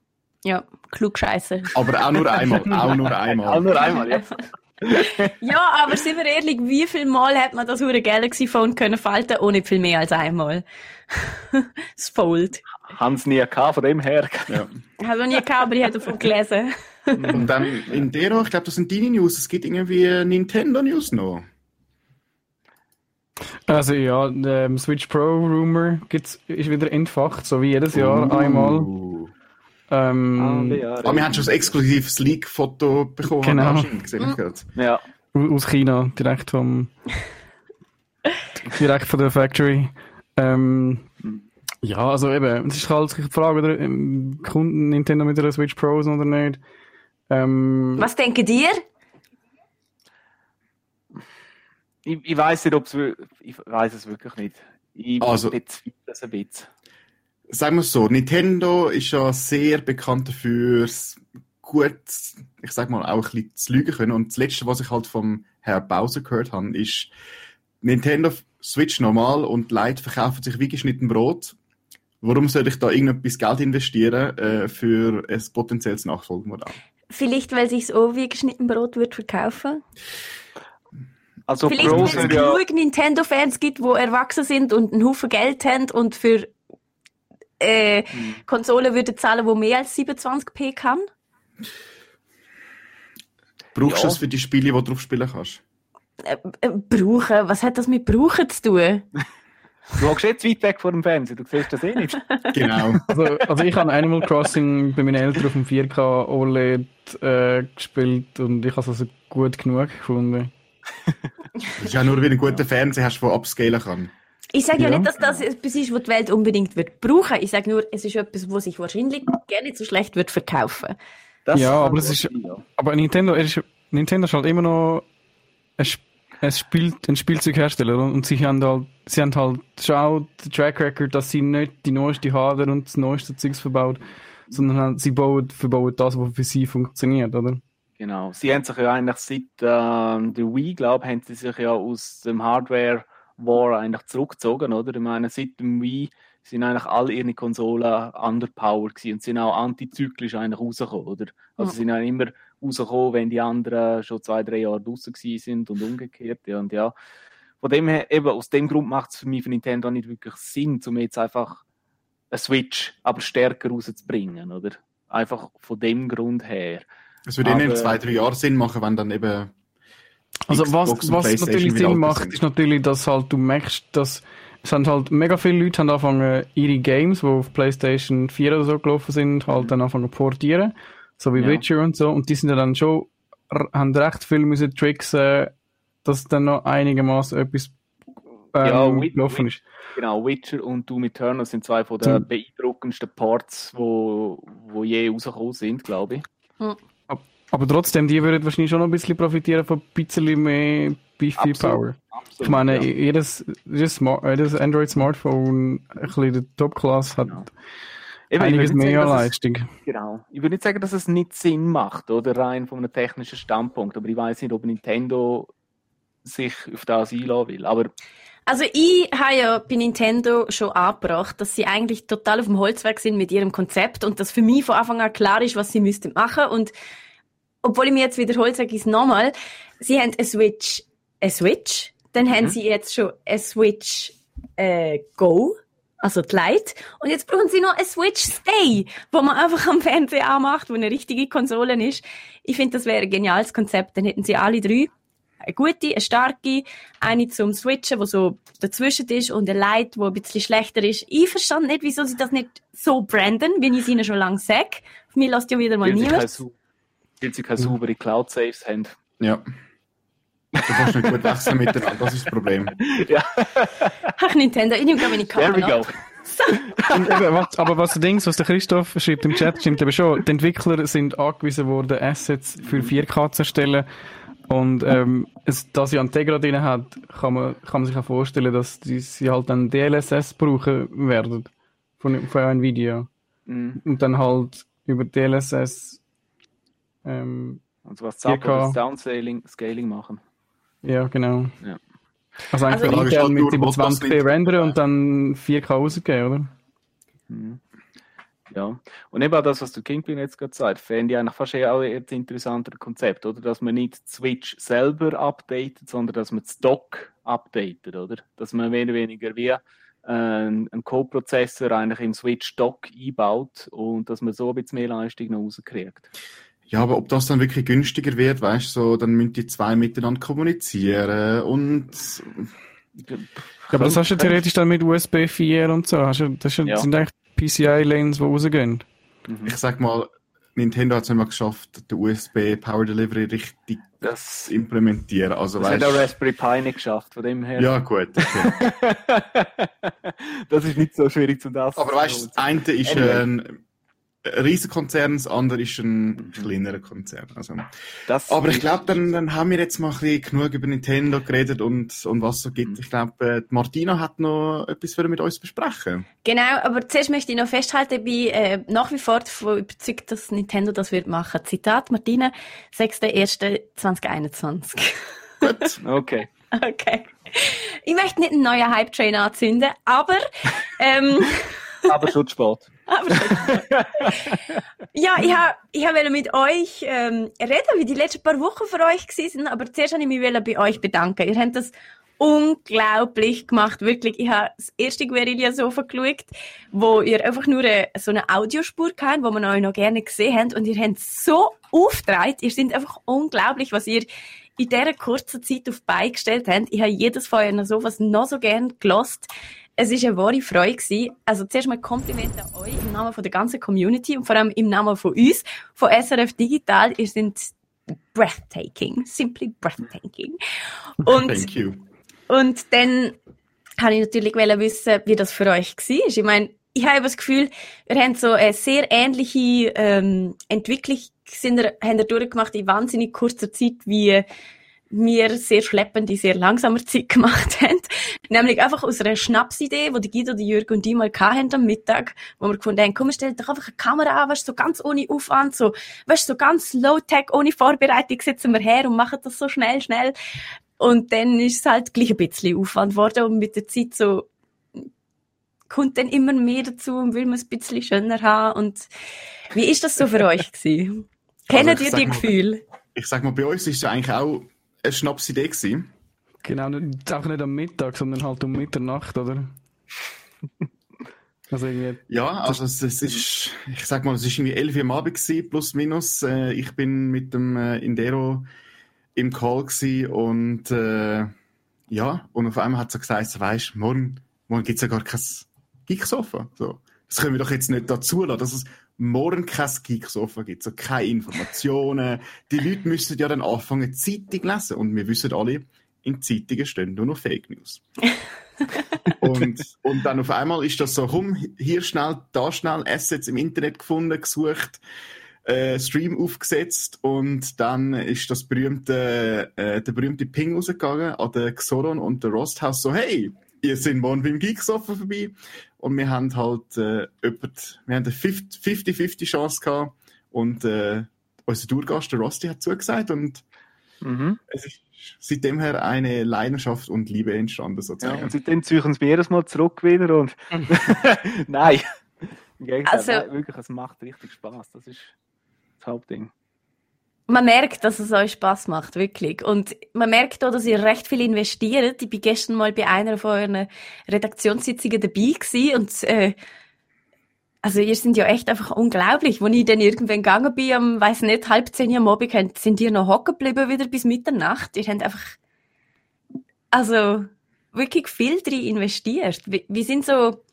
Ja, klug scheiße. Aber auch nur einmal, auch nur Auch einmal. nur einmal, ja. Ja, aber sind wir ehrlich, wie viel Mal hat man das hure Galaxy Phone können falten? Oh, nicht viel mehr als einmal. das Fold. Hans nie gehabt, von dem her. Ja. Habe nie gehabt, aber ich habe davon gelesen. Und dann in der noch, ich glaube, das sind deine News. Es gibt irgendwie Nintendo News noch. Also ja, der ähm, Switch Pro Rumor gibt's, ist wieder entfacht, so wie jedes Jahr einmal. Ähm, ja, Ah, wir haben schon ein exklusives Leak-Foto bekommen. Genau. gesehen gerade. ja. aus China, direkt vom direkt von der Factory. Ähm, ja, also eben, es ist halt die Frage, oder, ähm, kommt Nintendo mit einer Switch Pros oder nicht? Ähm, Was denken ihr? Ich, ich weiß nicht, ob es ich weiß es wirklich nicht. Ich Also- bezweifle es ein bisschen. Sagen wir es so, Nintendo ist ja sehr bekannt dafür, gut, ich sag mal, auch ein bisschen zu lügen können. Und das Letzte, was ich halt vom Herr Bowser gehört habe, ist, Nintendo Switch normal und Lite verkaufen sich wie geschnitten Brot. Warum soll ich da irgendetwas Geld investieren äh, für ein potenzielles Nachfolgemodell? Vielleicht, weil sich's auch wie geschnitten Brot wird verkaufen. Also Vielleicht, weil es ja, genug Nintendo-Fans gibt, die erwachsen sind und einen Haufen Geld haben und für äh, Hm. Konsolen würden zahlen, die mehr als 27p kann. Brauchst du Ja. es für die Spiele, die du drauf spielen kannst? Äh, äh, brauchen? Was hat das mit brauchen zu tun? du hockst jetzt weit weg vor dem Fernsehen, du siehst das eh nicht. Genau. also, also ich habe Animal Crossing bei meinen Eltern auf dem 4K OLED äh, gespielt und ich habe es also gut genug gefunden. Das ist ja nur, weil du einen guten Fernseher hast, der upscalen kann. Ich sage ja. Ja. nicht, dass das etwas ist, was die Welt unbedingt wird brauchen. Ich sage nur, es ist etwas, was sich wahrscheinlich gerne nicht so schlecht wird verkaufen. Das Ja, aber es gut ist- sein, ja. Aber Nintendo ist, Nintendo ist halt immer noch ein, ein, Spiel, ein Spielzeughersteller und sie haben halt, sie haben halt schon auch den Track Record, dass sie nicht die neueste Hardware und das neueste Zeugs verbaut, sondern halt, sie bauen, verbauen das, was für sie funktioniert, oder? Genau. Sie haben sich ja eigentlich seit ähm, der Wii, glaube ich, haben sie sich ja aus dem Hardware War eigentlich zurückgezogen, oder? Ich meine, seit dem Wii sind eigentlich alle ihre Konsolen underpowered gewesen und sind auch antizyklisch eigentlich rausgekommen, oder? Also Ja. sind ja immer rausgekommen, wenn die anderen schon zwei, drei Jahre draußen gewesen sind und umgekehrt, ja, und ja. Von dem her, eben, aus dem Grund macht es für mich für Nintendo nicht wirklich Sinn, um jetzt einfach eine Switch aber stärker rauszubringen, oder? Einfach von dem Grund her. Es würde ihnen in Aber- zwei, drei Jahren Sinn machen, wenn dann eben Also Xbox was, was natürlich Sinn macht, sind. ist natürlich, dass halt du merkst, dass es haben halt mega viele Leute haben angefangen, ihre Games, die auf PlayStation 4 oder so gelaufen sind, halt dann anfangen zu portieren, so wie Ja. Witcher und so, und die sind ja dann schon, haben recht viel müssen tricksen, dass dann noch einigermaßen etwas ähm, Ja, gelaufen ist. Genau, Witcher und Doom Eternal sind zwei von den beeindruckendsten Parts, wo, wo je rausgekommen sind, glaube ich. Aber trotzdem, die würden wahrscheinlich schon noch ein bisschen profitieren von ein bisschen mehr Beefy Absolut. Power. Absolut, Ich meine, ja. jedes, jedes, Smart, jedes Android-Smartphone, ein bisschen der Top-Class, hat Genau. Eben, einiges würde nicht mehr sagen, dass es- Leistung. Genau. Ich würde nicht sagen, dass es nicht Sinn macht, oder rein von einem technischen Standpunkt, aber ich weiß nicht, ob Nintendo sich auf das einlassen will. Aber Also ich habe ja bei Nintendo schon angebracht, dass sie eigentlich total auf dem Holzwerk sind mit ihrem Konzept und dass für mich von Anfang an klar ist, was sie müssten machen und obwohl ich mir jetzt wiederhole, sage ich es nochmal, sie haben eine Switch, eine Switch, dann haben sie jetzt schon eine Switch äh, Go, also die Lite, und jetzt brauchen sie noch eine Switch Stay, wo man einfach am Fernseher anmacht, wo eine richtige Konsole ist. Ich finde, das wäre ein geniales Konzept, dann hätten sie alle drei eine gute, eine starke, eine zum Switchen, wo so dazwischen ist und eine Light, wo ein bisschen schlechter ist. Ich verstand nicht, wieso sie das nicht so branden, wie ich es ihnen schon lange sage. Auf mich lässt ja wieder mal weil niemand. Weil sie keine saubere Cloud-Saves haben. Ja. Du kannst nicht gut wechseln miteinander, das ist das Problem. Ach, Nintendo, ich nehme glaube meine There we go. Und eben, was, aber was du denkst, was der Christoph schreibt im Chat, stimmt eben schon. Die Entwickler sind angewiesen worden, Assets für 4K zu erstellen. Und ähm, es, da sie an Tegra drin hat, kann man, kann man sich auch vorstellen, dass die, sie halt dann DLSS brauchen werden von, von Nvidia. Mhm. Und dann halt über DLSS ähm, Also was Zap 4K. oder das Downscaling Scaling machen. ja, genau. Ja. Also eigentlich Also intern mit nur, was das 27p nicht- rendern und dann 4K rausgeben, oder? Mhm. Ja, und eben auch das, was der Kingpin jetzt gerade sagt, fände ich eigentlich fast eher auch ein interessanteres Konzept, oder? Dass man nicht Switch selber updatet, sondern dass man das Dock updatet, oder? Dass man mehr oder weniger wie äh, einen Co-Prozessor eigentlich im Switch Dock einbaut und dass man so ein bisschen mehr Leistung noch rauskriegt. Ja, aber ob das dann wirklich günstiger wird, weißt du, so, dann müssen die zwei miteinander kommunizieren und Ja, aber das hast du theoretisch dann mit USB 4 und so. Hast du, das sind Ja. sind eigentlich PCI-Lanes, die rausgehen. Mhm. ich sag mal, Nintendo hat es nicht mal geschafft, den USB Power Delivery richtig Das, zu implementieren. Also, das hat weißt, auch Raspberry Pi nicht geschafft, von dem her. ja, gut. Okay. das ist nicht so schwierig zum das. Aber weißt du, das eine ist Anyway. ein Riesenkonzern, das andere ist ein kleinerer Konzern. Also, das aber ich glaube, dann, dann haben wir jetzt mal ein bisschen genug über Nintendo geredet und, und was es so gibt. Ich glaube, äh, Martina hat noch etwas für mit uns besprechen. Genau, aber zuerst möchte ich noch festhalten, ich bin äh, nach wie vor davon überzeugt, dass Nintendo das wird machen. Zitat Martina, 6.1.2021. Gut. Okay. okay. Ich möchte nicht einen neuen Hype-Train anzünden, aber, ähm, Aber schon zu spät. aber ja, ich habe ich hab wollte mit euch ähm, reden, wie die letzten paar Wochen für euch sind, aber zuerst wollte ich mich bei euch bedanken. Ihr habt das unglaublich gemacht, wirklich. Ich habe das erste Guerilla Sofa geschaut, wo ihr einfach nur eine, so eine Audiospur habt, wo man euch noch gerne gesehen habt und ihr habt so aufgetragen. Ihr seid einfach unglaublich, was ihr in dieser kurzen Zeit auf die Beine gestellt habt. Ich habe jedes von euren Sofas noch so gerne gelost. Es war eine wahre Freude. Gewesen. Also zuerst mal Kompliment an euch im Namen von der ganzen Community und vor allem im Namen von uns, von SRF Digital. Ihr seid breathtaking, simply breathtaking. Und Thank you. und dann habe ich natürlich wissen, wie das für euch war. Ich meine, ich habe das Gefühl, wir haben so eine sehr ähnliche ähm, Entwicklung sind haben wir durchgemacht in wahnsinnig kurzer Zeit, wie wir sehr schleppende, sehr langsamer Zeit gemacht haben. Nämlich einfach aus einer Schnapsidee, die die Guido, die Jürgen und die mal hatten am Mittag, wo wir gefunden haben, komm, wir stellen doch einfach eine Kamera an, weißt, so ganz ohne Aufwand, so, weißt, so ganz low-tech, ohne Vorbereitung sitzen wir her und machen das so schnell, schnell. Und dann ist es halt gleich ein bisschen Aufwand geworden und mit der Zeit so kommt dann immer mehr dazu und will man es ein bisschen schöner haben. Und wie ist das so für euch gewesen? Also Kennt ich ihr die Gefühle? Ich sag mal, bei uns ist es ja eigentlich auch eine Schnapsidee gewesen. Genau, nicht, auch nicht am Mittag, sondern halt um Mitternacht, oder? Also Ja, also es, es ist, ich sag mal, es ist irgendwie 11 Uhr am Abend gewesen, plus minus. Äh, ich bin mit dem äh, Indero im Call gewesen und äh, ja, und auf einmal hat sie gesagt, so, weisst, morgen, morgen gibt's ja gar kein Geeksofa. So. Das können wir doch jetzt nicht dazu lassen, dass es morgen kein Geeksofa gibt, so keine Informationen. Die Leute müssen ja dann anfangen, Zeitung lesen und wir wissen alle, in Zeitungen stehen nur noch Fake News. und, und dann auf einmal ist das so, komm, hier schnell, da schnell, Assets im Internet gefunden, gesucht, äh, Stream aufgesetzt und dann ist das berühmte, äh, der berühmte Ping rausgegangen an den Xoron und der Rosthaus so, hey, ihr seid morgen beim Geeksofa vorbei und wir haben halt äh, jemand, wir haben eine 50-50 Chance gehabt und äh, unser Tourgast, der Rosti, hat zugesagt und Mhm. es ist seitdem her eine Leidenschaft und Liebe entstanden Ja, sozusagen. und seitdem ziehen sie jedes Mal zurück wieder und. Nein. Im Gegenteil, Also- nein, wirklich, es macht richtig Spaß. Das ist das Hauptding. Man merkt, dass es euch Spaß macht, wirklich. Und man merkt auch, dass ihr recht viel investiert. Ich bin gestern mal bei einer von euren Redaktionssitzungen dabei gewesen und äh, also ihr sind ja echt einfach unglaublich. Wo ich dann irgendwann gegangen bin, am, weiß nicht, halb zehn am Abend, sind ihr noch hocken geblieben wieder bis Mitternacht. Ihr habt einfach, also wirklich viel drin investiert. Wie, wie sind so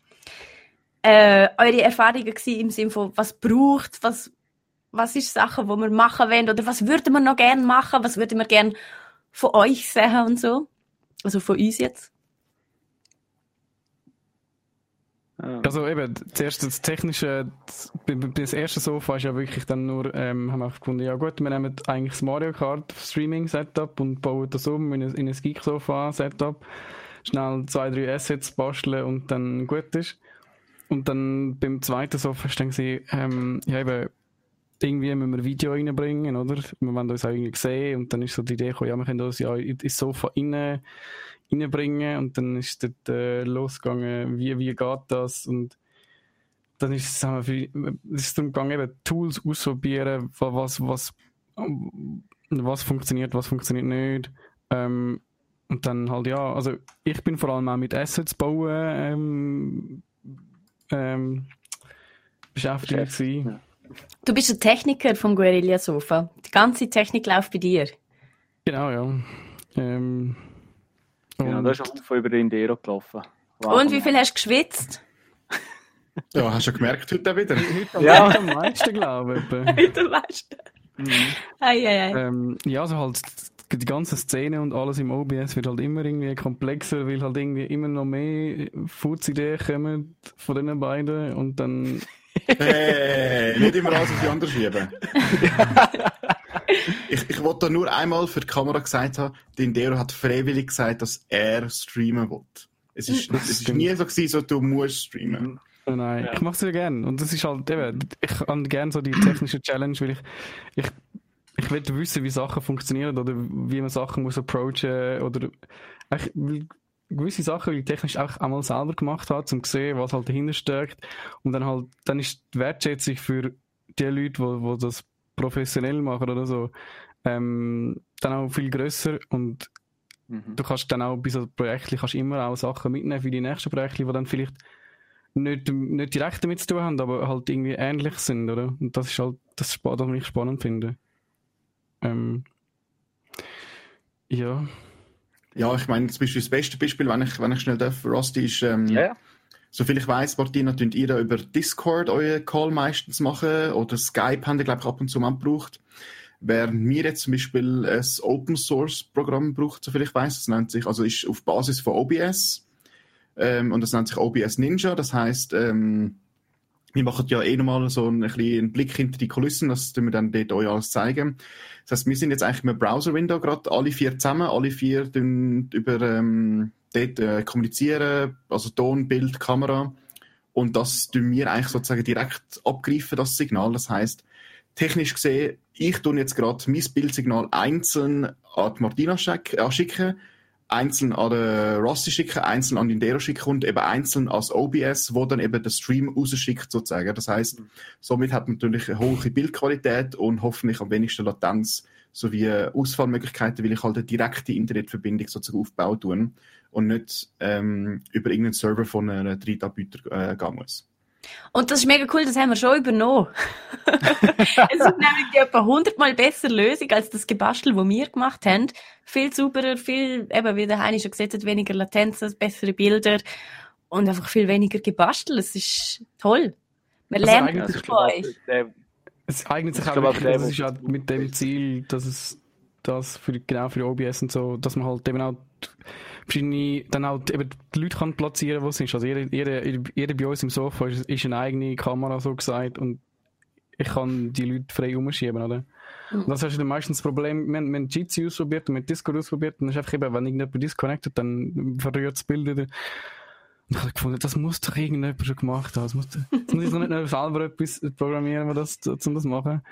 äh, eure Erfahrungen gewesen im Sinne von, was braucht, was was ist Sachen, wo wir machen wollen oder was würde man noch gerne machen, was würde man gerne von euch sehen und so? Also von uns jetzt. Ja. Also eben, zuerst das technische, das, das erste Sofa ist ja wirklich dann nur, ähm, haben wir gefunden, ja gut, wir nehmen eigentlich das Mario Kart Streaming Setup und bauen das um in ein, in ein Geek Sofa Setup. Schnell zwei, drei Assets basteln und dann gut ist. Und dann beim zweiten Sofa ist dann gesehen, ähm, ja eben, irgendwie müssen wir ein Video reinbringen, oder? Wir wollen uns auch irgendwie sehen und dann ist so die Idee gekommen, ja, wir können uns ja in- ins Sofa rein, reinbringen und dann ist dort äh, losgegangen, wie, wie geht das und dann ist es, sagen wir, für, es ist darum gegangen, eben Tools ausprobieren, wa- was, was, was funktioniert, was funktioniert nicht. Ähm, und dann halt, ja, also ich bin vor allem auch mit Assets bauen ähm, ähm, beschäftigt Beschäftigt, ja. Du bist ein Techniker vom Guerilla Sofa. Die ganze Technik läuft bei dir. Genau, ja. Ähm, Genau, und- da ist ein Haufen über den Indero gelaufen. Und wie viel hast du geschwitzt? Ja, hast du gemerkt heute wieder. Ja. am meisten, glaube ich. Wieder weißt du. Mhm. Ei, ei, ei. Ähm, ja, also halt die ganze Szene und alles im OBS wird halt immer irgendwie komplexer, weil halt irgendwie immer noch mehr Fuzz-Ideen kommen von den beiden und dann Hey, nicht immer alles auf die anderen schieben. ich, ich wollte da nur einmal für die Kamera gesagt haben, der Indero hat freiwillig gesagt, dass er streamen will. Es ist, Das es ist nie so gewesen, so du musst streamen. Oh nein, Ja. ich mache es ja gern. Und das ist halt eben, ich habe gern so die technische Challenge, weil ich, ich, ich will wissen, wie Sachen funktionieren oder wie man Sachen muss approachen oder ich, gewisse Sachen, die ich technisch auch einmal selber gemacht habe, um zu sehen, was halt dahinter steckt. Und dann halt, dann ist die Wertschätzung für die Leute, die, die das professionell machen oder so, ähm, dann auch viel grösser und Mhm. du kannst dann auch bei so Projekten kannst immer auch Sachen mitnehmen für die nächsten Projekte, die dann vielleicht nicht, nicht direkt damit zu tun haben, aber halt irgendwie ähnlich sind, oder? Und das ist halt das, was ich spannend finde. Ähm, ja. Ja, ich meine, zum Beispiel das beste Beispiel, wenn ich, wenn ich schnell darf, Rusty, ist, ähm, Ja, ja. soviel ich weiß, Martina, tünt ihr da über Discord euren Call meistens machen oder Skype haben ihr, glaube ich, ab und zu mal gebraucht. Während mir jetzt zum Beispiel ein Open Source Programm braucht, soviel ich weiß, das nennt sich, also ist auf Basis von OBS, ähm, und das nennt sich OBS Ninja, das heißt, ähm, wir machen ja eh nochmal so einen, einen Blick hinter die Kulissen, das tun wir dann dort euch alles zeigen. Das heißt, wir sind jetzt eigentlich im Browser-Window gerade, alle vier zusammen, alle vier über ähm, dort äh, kommunizieren, also Ton, Bild, Kamera. Und das tun wir eigentlich sozusagen direkt abgreifen, das Signal. Das heißt, technisch gesehen, ich tue jetzt gerade mein Bildsignal einzeln an die Martina äh, schicken, einzeln an den Rossi schicken, einzeln an den Dero schicken und eben einzeln als OBS, wo dann eben der Stream rausschickt sozusagen. Das heißt, somit hat man natürlich eine hohe Bildqualität und hoffentlich am wenigsten Latenz sowie Ausfallmöglichkeiten, weil ich halt eine direkte Internetverbindung sozusagen aufbauen tun und nicht ähm, über irgendeinen Server von einem Drittanbieter äh, gehen muss. Und das ist mega cool, das haben wir schon übernommen. es ist nämlich die etwa hundertmal bessere Lösung als das Gebastel, das wir gemacht haben. Viel sauberer, viel, eben wie der Heini schon gesagt hat, weniger Latenz, bessere Bilder und einfach viel weniger gebastelt. Es ist toll. Wir Also Also das ich von euch. Es eignet sich Ich auch glaube, wirklich, das ist ja mit dem Ziel, dass es das für, genau für die OBS und so, dass man halt eben auch verschiedene, dann auch die- eben die Leute kann platzieren, wo es ist. Also jeder, jeder, jeder bei uns im Sofa ist, ist eine eigene Kamera, so gesagt, und ich kann die Leute frei umschieben, oder? Mhm. Und das ist dann meistens das Problem, wir, haben- wir haben Jitsi ausprobiert und mit Discord ausprobiert, und dann ist einfach eben, wenn irgendjemand disconnected, dann verrührt das Bild wieder. Und ich habe gefunden, das muss doch irgendjemand schon gemacht haben. Das muss, das muss ich doch nicht noch selber etwas programmieren, um das, um das zu machen.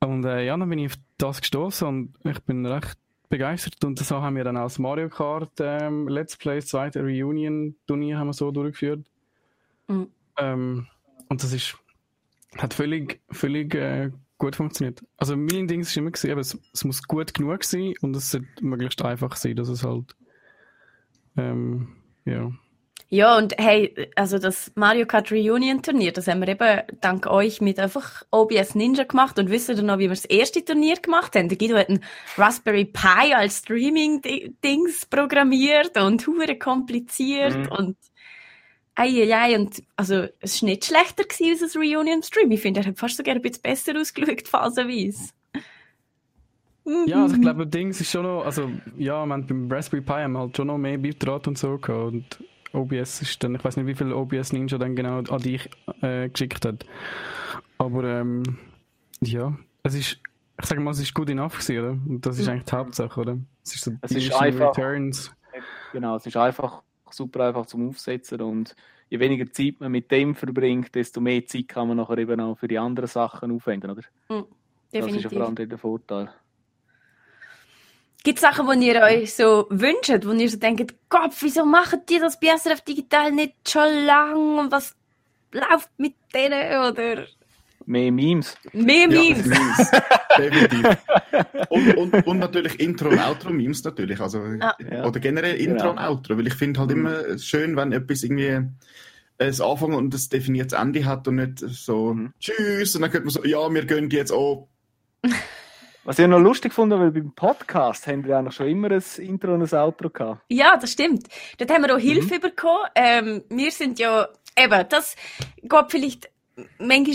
Und äh, ja, dann bin ich auf das gestoßen und ich bin recht begeistert. Und so haben wir dann auch das Mario Kart ähm, Let's Play, das zweite Reunion-Turnier haben wir so durchgeführt. Mhm. Ähm, und das ist, hat völlig, völlig äh, gut funktioniert. Also mein Ding ist immer gewesen, es, es muss gut genug sein und es sollte möglichst einfach sein, dass es halt ähm, ja. Ja, und hey, also das Mario Kart Reunion Turnier, das haben wir eben dank euch mit einfach OBS Ninja gemacht und wisst ihr noch, wie wir das erste Turnier gemacht haben? Der Guido hat ein Raspberry Pi als Streaming-Dings programmiert und hure kompliziert Mhm. und ei, ei, ei, und also es ist nicht schlechter gewesen als das Reunion Stream. Ich finde, er hat fast sogar ein bisschen besser ausgeschaut, phasenweise. Ja, also ich glaube, Dings ist schon noch, also ja, man beim Raspberry Pi haben wir halt schon noch mehr Bitrate und so gehabt und OBS ist dann, ich weiß nicht, wie viel OBS Ninja dann genau an dich äh, geschickt hat. Aber ähm, ja, es ist, ich sage mal, es ist gut enough gewesen, oder? Und das ist eigentlich die Hauptsache, oder? Es ist so Es ist einfach- Returns. Genau, es ist einfach super einfach zum Aufsetzen und je weniger Zeit man mit dem verbringt, desto mehr Zeit kann man nachher eben auch für die anderen Sachen aufwenden, oder? Das ist ja Definitiv. vor allem der Vorteil. Gibt es Sachen, die ihr euch so wünscht, wo ihr so denkt, Gott, wieso machen die das bei SRF Digital nicht schon lang? Und was läuft mit denen oder Mehr Memes. mehr Memes? Memes. Definitiv. Und, und, und natürlich Intro- und Outro-Memes natürlich. Also, Ah. Ja. Oder generell Intro Genau. und Outro. Weil ich finde halt Mhm. immer schön, wenn etwas irgendwie ein Anfang und ein definiertes Ende hat und nicht so Mhm. Tschüss und dann könnte man so, ja, wir gehen jetzt auch. Was ich noch lustig fand, weil beim Podcast haben wir eigentlich schon immer ein Intro und ein Outro gehabt. Ja, das stimmt. Dort haben wir auch Hilfe bekommen. Ähm, wir sind ja, eben, das geht vielleicht manchmal ein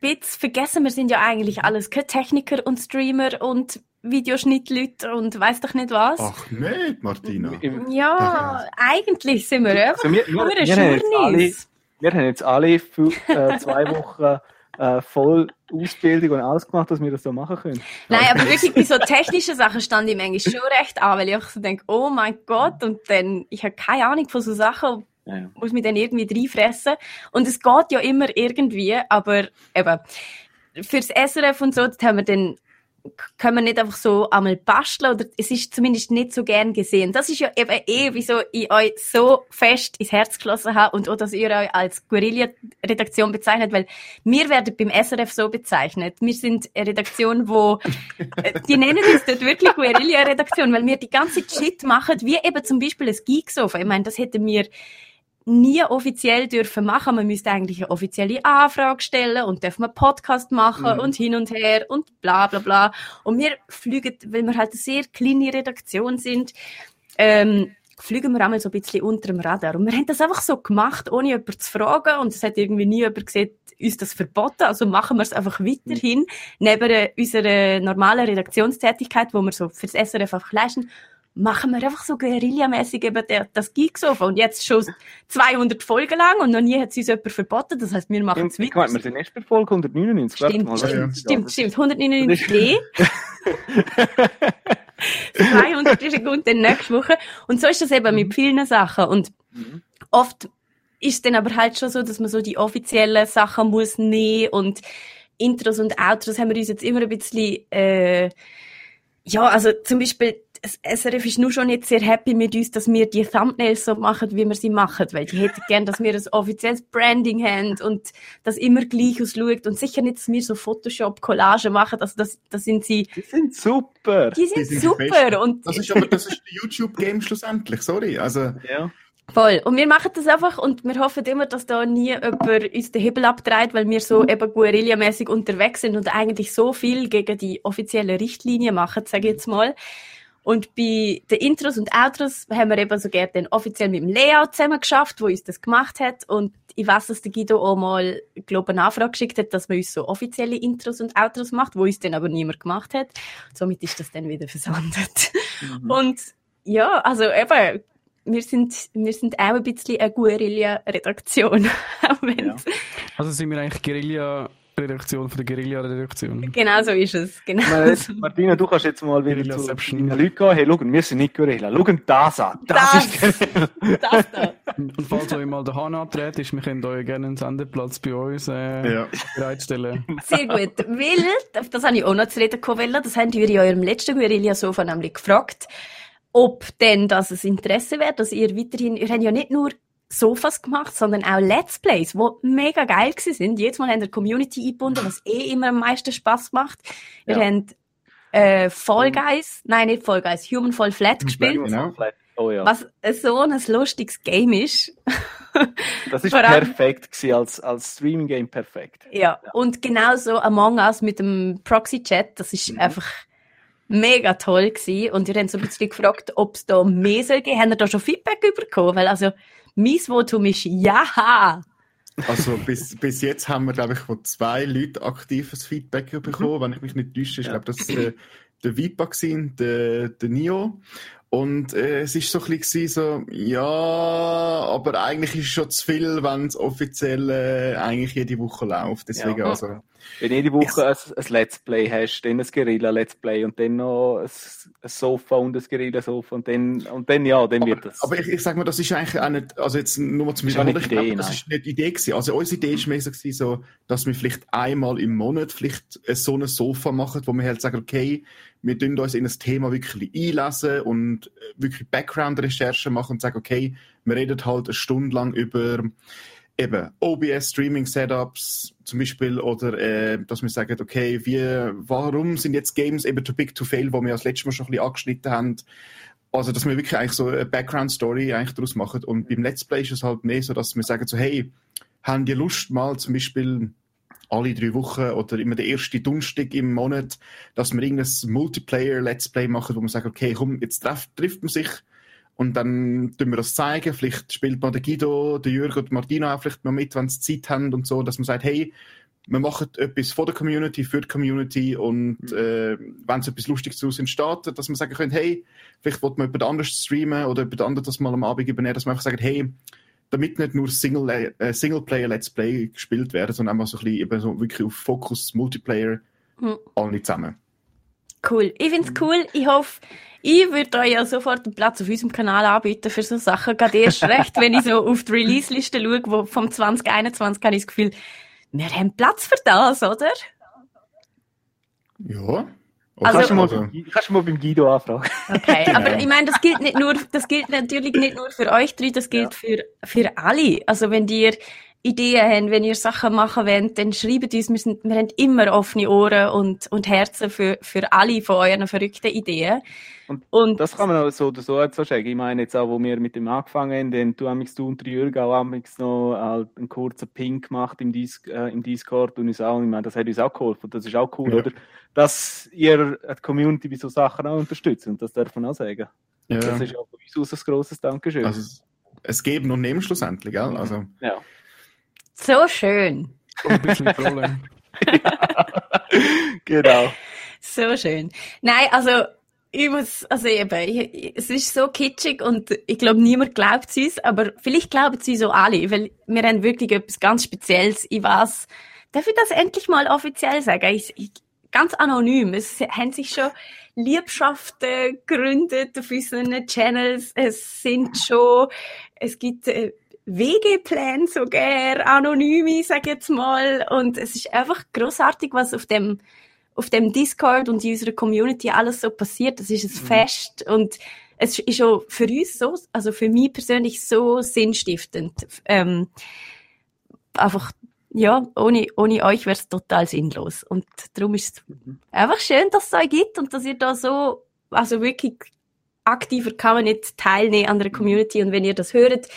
bisschen vergessen. Wir sind ja eigentlich alles keine Techniker und Streamer und Videoschnittleute und weiss doch nicht was. Ach nicht, Martina. Ja, eigentlich sind wir einfach Also wir, wir, nur ein wir, haben jetzt alle, wir haben jetzt alle für äh, zwei Wochen äh, voll Ausbildung und alles gemacht, dass wir das so machen können. Nein, aber wirklich bei so technischen Sachen stand ich manchmal schon recht an, weil ich einfach so denke, oh mein Gott, und dann, ich habe keine Ahnung von so Sachen, Ja, ja. muss mich dann irgendwie reinfressen. Und es geht ja immer irgendwie, aber eben, fürs SRF und so, das haben wir dann, können wir nicht einfach so einmal basteln oder es ist zumindest nicht so gern gesehen. Das ist ja eben eh, wieso ich euch so fest ins Herz geschlossen habe und auch, dass ihr euch als Guerilla-Redaktion bezeichnet, weil wir werden beim SRF so bezeichnet. Wir sind eine Redaktion, wo, äh, die nennen uns dort wirklich Guerilla-Redaktion, weil wir die ganze Shit machen, wie eben zum Beispiel ein Geeksofa. Ich meine, das hätten wir nie offiziell dürfen machen. Man müsste eigentlich eine offizielle Anfrage stellen und dürfen einen Podcast machen Mhm. und hin und her und bla bla bla. Und wir fliegen, weil wir halt eine sehr kleine Redaktion sind, ähm, fliegen wir einmal so ein bisschen unter dem Radar. Und wir haben das einfach so gemacht, ohne jemanden zu fragen. Und es hat irgendwie nie jemand gesagt, uns das verboten. Also machen wir es einfach weiterhin, neben äh, unserer normalen Redaktionstätigkeit, wo wir so fürs SRF einfach leisten, machen wir einfach so guerillamäßig eben das Geeksofa. Und jetzt schon 200 Folgen lang und noch nie hat es uns jemand verboten. Das heißt, wir machen es Stimmt, guck mal, wir weiter. sind erst bei Folge 199. Warte Stimmt, mal, ja. stimmt, stimmt, stimmt. 199 200 ist eine gute nächste Woche. Und so ist das eben mit vielen Sachen. Und Mhm. oft ist es dann aber halt schon so, dass man so die offiziellen Sachen muss nehmen und Intros und Outros haben wir uns jetzt immer ein bisschen, äh, ja, also zum Beispiel, SRF ist nur schon nicht sehr happy mit uns, dass wir die Thumbnails so machen, wie wir sie machen, weil die hätten gern, dass wir ein offizielles Branding haben und das immer gleich ausschaut und sicher nicht, dass wir so Photoshop-Collagen machen, also das, das sind sie, Die sind super. die sind, Die sind die super Besten. und Das ist aber das ist YouTube-Game schlussendlich, sorry. Also, Ja. Voll. Und wir machen das einfach und wir hoffen immer, dass da nie jemand uns den Hebel abdreht, weil wir so eben guerillamäßig unterwegs sind und eigentlich so viel gegen die offiziellen Richtlinien machen, sage ich jetzt mal. Und bei den Intros und Outros haben wir eben so gerne dann offiziell mit dem Layout zusammen geschafft, wo uns das gemacht hat. Und ich weiß, dass der Guido auch mal, glaube eine Anfrage geschickt hat, dass man uns so offizielle Intros und Outros macht, wo uns dann aber niemand gemacht hat. Somit ist das dann wieder versandet. Mhm. Und ja, also eben, wir sind, wir sind auch ein bisschen eine Guerilla-Redaktion. Ja. Also sind wir eigentlich Guerilla-Redaktion von der Guerilla-Redaktion. Genau so ist es. Genau Martina, du kannst jetzt mal wieder zu Guerillaception. deinen Leuten gehen. Hey, schau, wir sind nicht Guerilla. Schau das an. Das, Das. ist Das da. Und falls euch mal der Hahn antritt, ist, wir können euch gerne einen Sendeplatz bei uns äh, ja. bereitstellen. Sehr gut. Weil, auf das habe ich auch noch zu reden wollen, das haben wir in eurem letzten Guerilla-Sofa nämlich gefragt, ob denn das ein Interesse wäre, dass ihr weiterhin, ihr habt ja nicht nur Sofas gemacht, sondern auch Let's Plays, die mega geil gewesen sind. Jedes Mal ihr die Community eingebunden, was eh immer am meisten Spaß macht. Ihr Ja. habt äh, Fall Guys, nein, nicht Fall Guys, Human Fall Flat gespielt, Genau. Oh ja. was so ein lustiges Game ist. Das ist perfekt gewesen, als, als Streaming-Game perfekt. Ja, und genauso Among Us mit dem Proxy-Chat, das ist einfach mega toll gewesen. Und ihr habt so ein bisschen gefragt, ob es da mehr soll geben. Habt ihr da schon Feedback bekommen? Weil also, mein Votum ist ja. Also bis, bis jetzt haben wir, glaube ich, von zwei Leuten aktives Feedback bekommen, wenn ich mich nicht täusche. Ich glaube, das äh, der Vipa der, der Nio. Und äh, es ist so ein bisschen so, ja, aber eigentlich ist es schon zu viel, wenn es offiziell äh, eigentlich jede Woche läuft. Deswegen, Ja. also, Wenn jede Woche ein, ein Let's Play hast, dann ein Guerilla-Let's Play und dann noch ein, ein Sofa und ein Guerilla-Sofa und dann, und dann, ja, dann wird das. Aber ich, ich sag mal, das ist eigentlich auch nicht, also jetzt nur mal zum nicht Wiederholen, ich die glaube, Idee, das ist nicht die Idee gewesen. Also unsere Idee ist mehr so, dass wir vielleicht einmal im Monat vielleicht so ein Sofa machen, wo wir halt sagen, okay, wir tun uns in das Thema wirklich einlesen und äh, wirklich Background-Recherchen machen und sagen, okay, wir reden halt eine Stunde lang über eben OBS Streaming Setups zum Beispiel oder äh, dass wir sagen, okay, wie, warum sind jetzt Games eben too big to fail, wo wir das letzte Mal schon ein bisschen angeschnitten haben. Also, dass wir wirklich eigentlich so eine Background Story eigentlich daraus machen. Und beim Let's Play ist es halt mehr so, dass wir sagen so, hey, haben die Lust mal zum Beispiel alle drei Wochen oder immer der erste Donnerstag im Monat, dass wir irgendein Multiplayer-Let's Play machen, wo man sagt, okay, komm, jetzt treff, trifft man sich und dann tun wir das zeigen. Vielleicht spielt mal der Guido, der Jürgen und Martino auch vielleicht mal mit, wenn sie Zeit haben und so, dass man sagt, hey, wir machen etwas vor der Community, für die Community und mhm. äh, wenn es etwas Lustiges daraus entsteht, dass man sagen könnte, hey, vielleicht wollte man jemand anderes streamen oder jemand anderes das mal am Abend übernehmen, dass man einfach sagt, hey, damit nicht nur Single, äh, Singleplayer Let's Play gespielt werden, sondern einfach so ein bisschen eben so wirklich auf Fokus Multiplayer mhm. alle zusammen. Cool. Ich finde es cool. Ich hoffe, ich würde euch ja sofort einen Platz auf unserem Kanal anbieten für so Sachen. Gerade erst recht, wenn ich so auf die Release-Liste schaue, wo vom 2021 habe ich das Gefühl, wir haben Platz für das, oder? Ja. Also, kannst, du mal, kannst du mal beim Guido anfragen. Okay, genau. aber ich meine, das gilt nicht nur, das gilt natürlich nicht nur für euch drei, das gilt ja. für, für alle. Also wenn dir Ideen habt, wenn ihr Sachen machen wollt, dann schreibt uns. Wir, sind, wir haben immer offene Ohren und, und Herzen für, für alle von euren verrückten Ideen. Und, und das kann man auch so oder so sagen. Ich meine jetzt auch, wo wir mit dem angefangen haben, dann du hast du und Jürgen auch noch halt einen kurzen Ping gemacht im, Dis äh, im Discord und uns auch, ich meine, das hat uns auch geholfen. Das ist auch cool, ja. oder? Dass ihr die Community bei so Sachen auch unterstützt und das darf man auch sagen. Ja. Das ist auch von uns aus ein grosses Dankeschön. Also, es geben und nehmen schlussendlich, gell? Also. Ja. So schön. ein bisschen Problem. genau. So schön. Nein, also ich muss, also eben, ich, es ist so kitschig und ich glaube, niemand glaubt es uns, aber vielleicht glauben sie so alle, weil wir haben wirklich etwas ganz Spezielles. Ich weiß, darf ich das endlich mal offiziell sagen? Ich, ich, ganz anonym. Es haben sich schon Liebschaften gegründet auf unseren Channels. Es sind schon, es gibt äh, Wegepläne sogar, anonyme, sag jetzt mal. Und es ist einfach großartig, was auf dem, auf dem Discord und in unserer Community alles so passiert. Das ist ein mhm. Fest und es ist auch für uns so, also für mich persönlich so sinnstiftend. Ähm, einfach, ja, ohne, ohne euch wäre es total sinnlos. Und darum ist es mhm. einfach schön, dass es euch gibt und dass ihr da so, also wirklich aktiver kann man nicht teilnehmen an der Community. Und wenn ihr das hört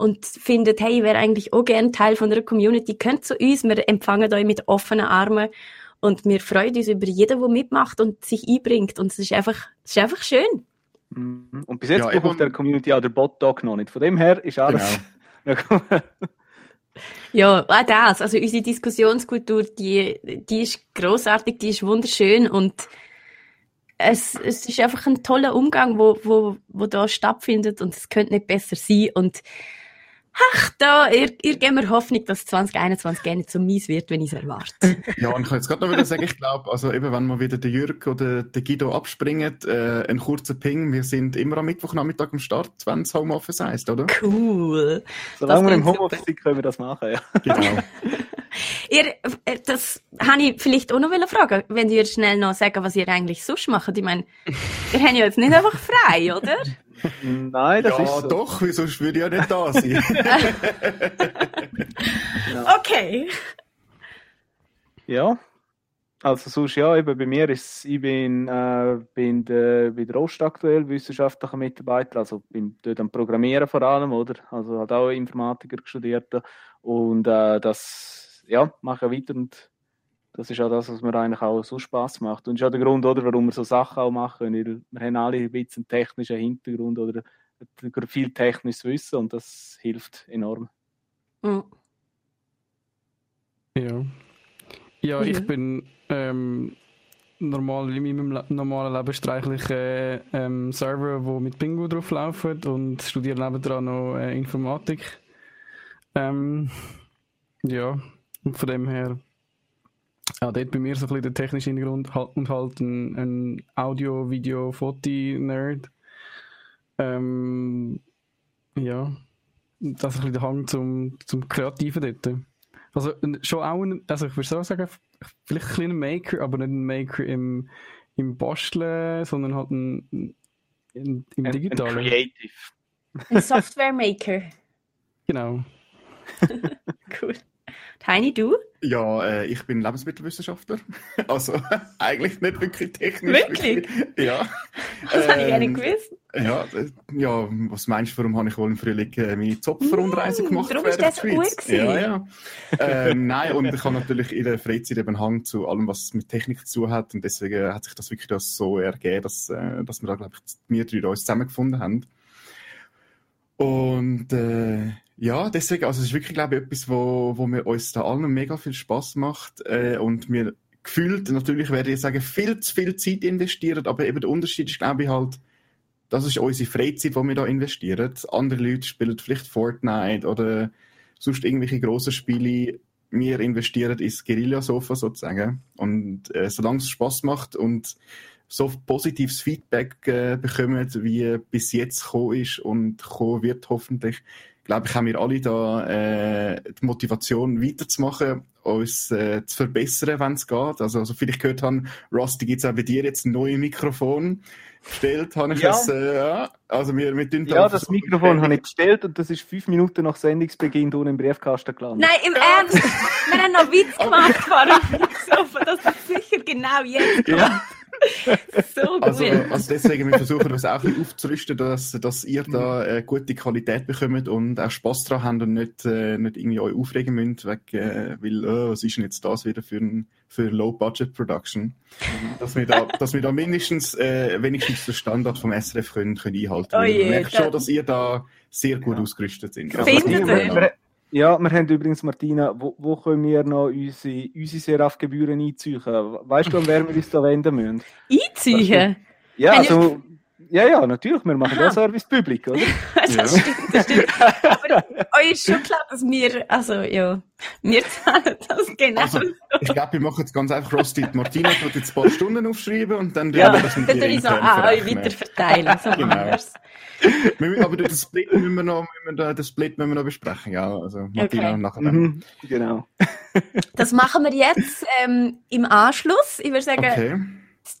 und findet, hey, ich wäre eigentlich auch gern Teil von der Community, könnt zu uns, wir empfangen euch mit offenen Armen und wir freuen uns über jeden, der mitmacht und sich einbringt und es ist einfach, es ist einfach schön. Mhm. Und bis jetzt ja, braucht der Community auch der Bot-Dog noch nicht. Von dem her ist alles... Genau. ja, auch das. Also unsere Diskussionskultur, die, die ist großartig, die ist wunderschön und es, es ist einfach ein toller Umgang, wo, wo, wo da stattfindet und es könnte nicht besser sein und Ach, da, ihr, ihr gebt mir Hoffnung, dass 2021 gerne so mies wird, wenn ich es erwarte. ja, und ich kann jetzt gerade noch wieder sagen, ich glaube, also eben, wenn mal wieder der Jürg oder der Guido abspringen, äh, ein kurzer Ping, wir sind immer am Mittwochnachmittag am Start, wenn es Homeoffice heisst, oder? Cool. Solange wir im Homeoffice sind, können wir das machen, ja. Genau. ihr, äh, das habe ich vielleicht auch noch fragen wenn ihr schnell noch sagen, was ihr eigentlich sonst macht. Ich meine, ihr habt ja jetzt nicht einfach frei, oder? Nein, das ja, ist so. doch, wieso würde ich ja nicht da sein? Okay. Ja. Also sonst ja, eben bei mir ist ich bin, äh, bin der, bei der Ost aktuell wissenschaftlicher Mitarbeiter, also bin dort am Programmieren vor allem, oder? Also hat auch Informatiker studiert und äh, das ja, mache ich weiter und das ist auch das, was mir eigentlich auch so Spaß macht. Und das ist auch der Grund, oder, warum wir so Sachen auch machen. Weil wir haben alle ein bisschen einen technischen Hintergrund oder viel technisches Wissen und das hilft enorm. Mhm. Ja. Ja, ich bin ähm, normal, in meinem normalen Leben streiche ich äh, ähm, Server, die mit Pingu drauf laufen und studiere nebenan noch äh, Informatik. Ähm, ja, und von dem her ja, dort bei mir so ein bisschen der technische Hintergrund halt, und halt ein, ein Audio-, Video-, Foti-Nerd. Ähm, ja, das ist ein bisschen der Hang zum, zum Kreativen dort. Also schon auch ein, also ich würde so sagen, vielleicht ein kleiner Maker, aber nicht ein Maker im, im Basteln, sondern halt ein, ein im ein, Digitalen. Ein Creative. Ein Software Maker. Genau. cool. Heini, du? Ja, äh, ich bin Lebensmittelwissenschaftler. Also eigentlich nicht wirklich technisch. Wirklich? Ja. Das habe ich gerne Ähm, gewusst. Ja, äh, ja, was meinst du, warum habe ich wohl im Frühling äh, meine Zopfrundreise Mm, gemacht? darum quer ist das gewesen. Ja, ja. ähm, nein, und ich habe natürlich in der Freizeit eben Hang zu allem, was mit Technik zu tun hat. Und deswegen hat sich das wirklich das so ergeben, dass, äh, dass wir da, glaube ich, wir drei uns zusammengefunden haben. Und äh, ja, deswegen, also es ist wirklich, glaube ich, etwas, wo, wo mir uns da allen mega viel Spaß macht äh, und mir gefühlt, natürlich werde ich sagen, viel zu viel Zeit investieren, aber eben der Unterschied ist, glaube ich, halt, das ist unsere Freizeit, die wir da investieren. Andere Leute spielen vielleicht Fortnite oder sonst irgendwelche grossen Spiele. Wir investieren ins Guerilla-Sofa sozusagen. Und äh, solange es Spaß macht und so positives Feedback äh, bekommen, wie bis jetzt gekommen ist und kommen wird hoffentlich, glaube ich, haben wir alle da äh, die Motivation weiterzumachen, uns äh, zu verbessern, wenn es geht. Also, also vielleicht gehört haben, Rusty, gibt es auch bei dir jetzt ein neues Mikrofon bestellt, habe ich Ja. das, äh, ja. Also wir, wir tun Ja, das Mikrofon habe ich bestellt und das ist fünf Minuten nach Sendungsbeginn unten im Briefkasten gelandet. Nein, im Ernst. Wir haben noch Witz gemacht vor dem Sofa, dass das sicher genau jetzt kommt. Ja. So gut. Also, also deswegen, wir versuchen uns auch ein bisschen aufzurüsten, dass, dass ihr da äh, gute Qualität bekommt und auch Spass dran habt und nicht, äh, nicht irgendwie euch aufregen müsst, wegen, äh, weil, äh, was ist denn jetzt das wieder für ein für Low-Budget-Production? Dass wir da, dass wir da mindestens, äh, wenigstens den Standard vom SRF können, können einhalten Oh können. je, ich merke schon, dass ihr da sehr gut ausgerüstet sind. Findet ihr? Ja, wir haben übrigens, Martina, wo, wo können wir noch unsere, unsere Seraf-Gebühren einziehen? Weißt du, an wer wir uns da wenden müssen? Einziehen. Ja, also, ja, ja, natürlich, wir machen Aha. ja Service Public, oder? Das Ja. stimmt, das stimmt. Aber euch ist schon klar, dass wir, also ja, wir zahlen das genau Also, so. ich glaube, wir machen jetzt ganz einfach Rusty. Die Martina wird jetzt ein paar Stunden aufschreiben und dann Ja, wir dann das mit tue ihr ich so an euch verrechnen. weiter verteilen. So Genau. machen. Wir müssen- Aber den Split müssen wir noch, müssen wir, da- den Split müssen wir noch besprechen, ja. Also, Martina, Okay. nachher. Mhm, genau. Das machen wir jetzt ähm, im Anschluss. Ich würde sagen, Okay.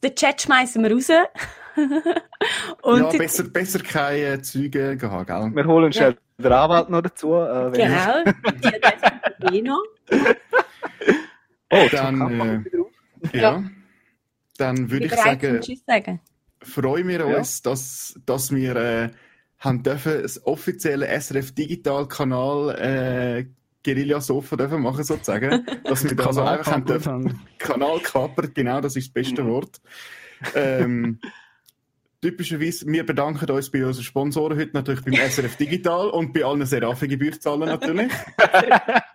den Chat schmeißen wir raus. Und ja, besser, besser keine äh, Züge gehabt, gell? Wir holen schnell den Anwalt noch dazu. Äh, genau, die hat eh noch. Oh, Dann, äh. Ja. Ja. Dann würde Ich sagen, Tschüss sagen. Freuen wir Ja. uns, dass, dass wir äh, haben dürfen das offizielle SRF Digital Kanal äh, Guerilla Sofa dürfen machen sozusagen, dass wir da so Kanal einfach haben dürfen. Kanal kapert, genau, das ist das beste Wort. Ähm, typischerweise, wir bedanken uns bei unseren Sponsoren heute natürlich beim SRF Digital und bei allen Serafe-Gebührzahlen natürlich.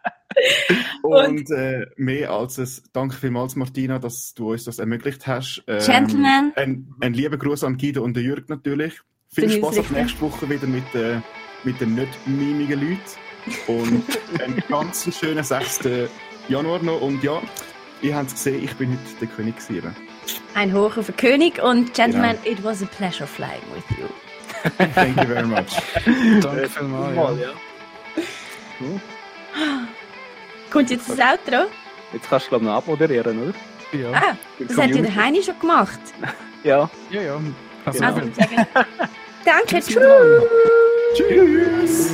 und äh, mehr als es danke vielmals, Martina, dass du uns das ermöglicht hast. Ähm, Gentlemen. Ein, ein lieber Gruß an Guido und den Jürg natürlich. Viel Spaß ab nächste Woche wieder mit, äh, mit den nicht mimigen Leuten. Und einen ganz schönen 6. Januar noch. Und ja, ihr habt es gesehen, ich bin heute der König gewesen. Ein Hoch auf den König und Gentlemen, it was a pleasure flying with you. Thank you very much. Danke vielmals. Mal, Ja. ja. Kommt jetzt das Outro? Jetzt kannst du, glaube ich, noch abmoderieren, oder? Ja, Ah, das hat ja der Heini schon gemacht. Ja. ja. ja. Also, Genau. Also, sagen, danke, tschüss. Tschüss.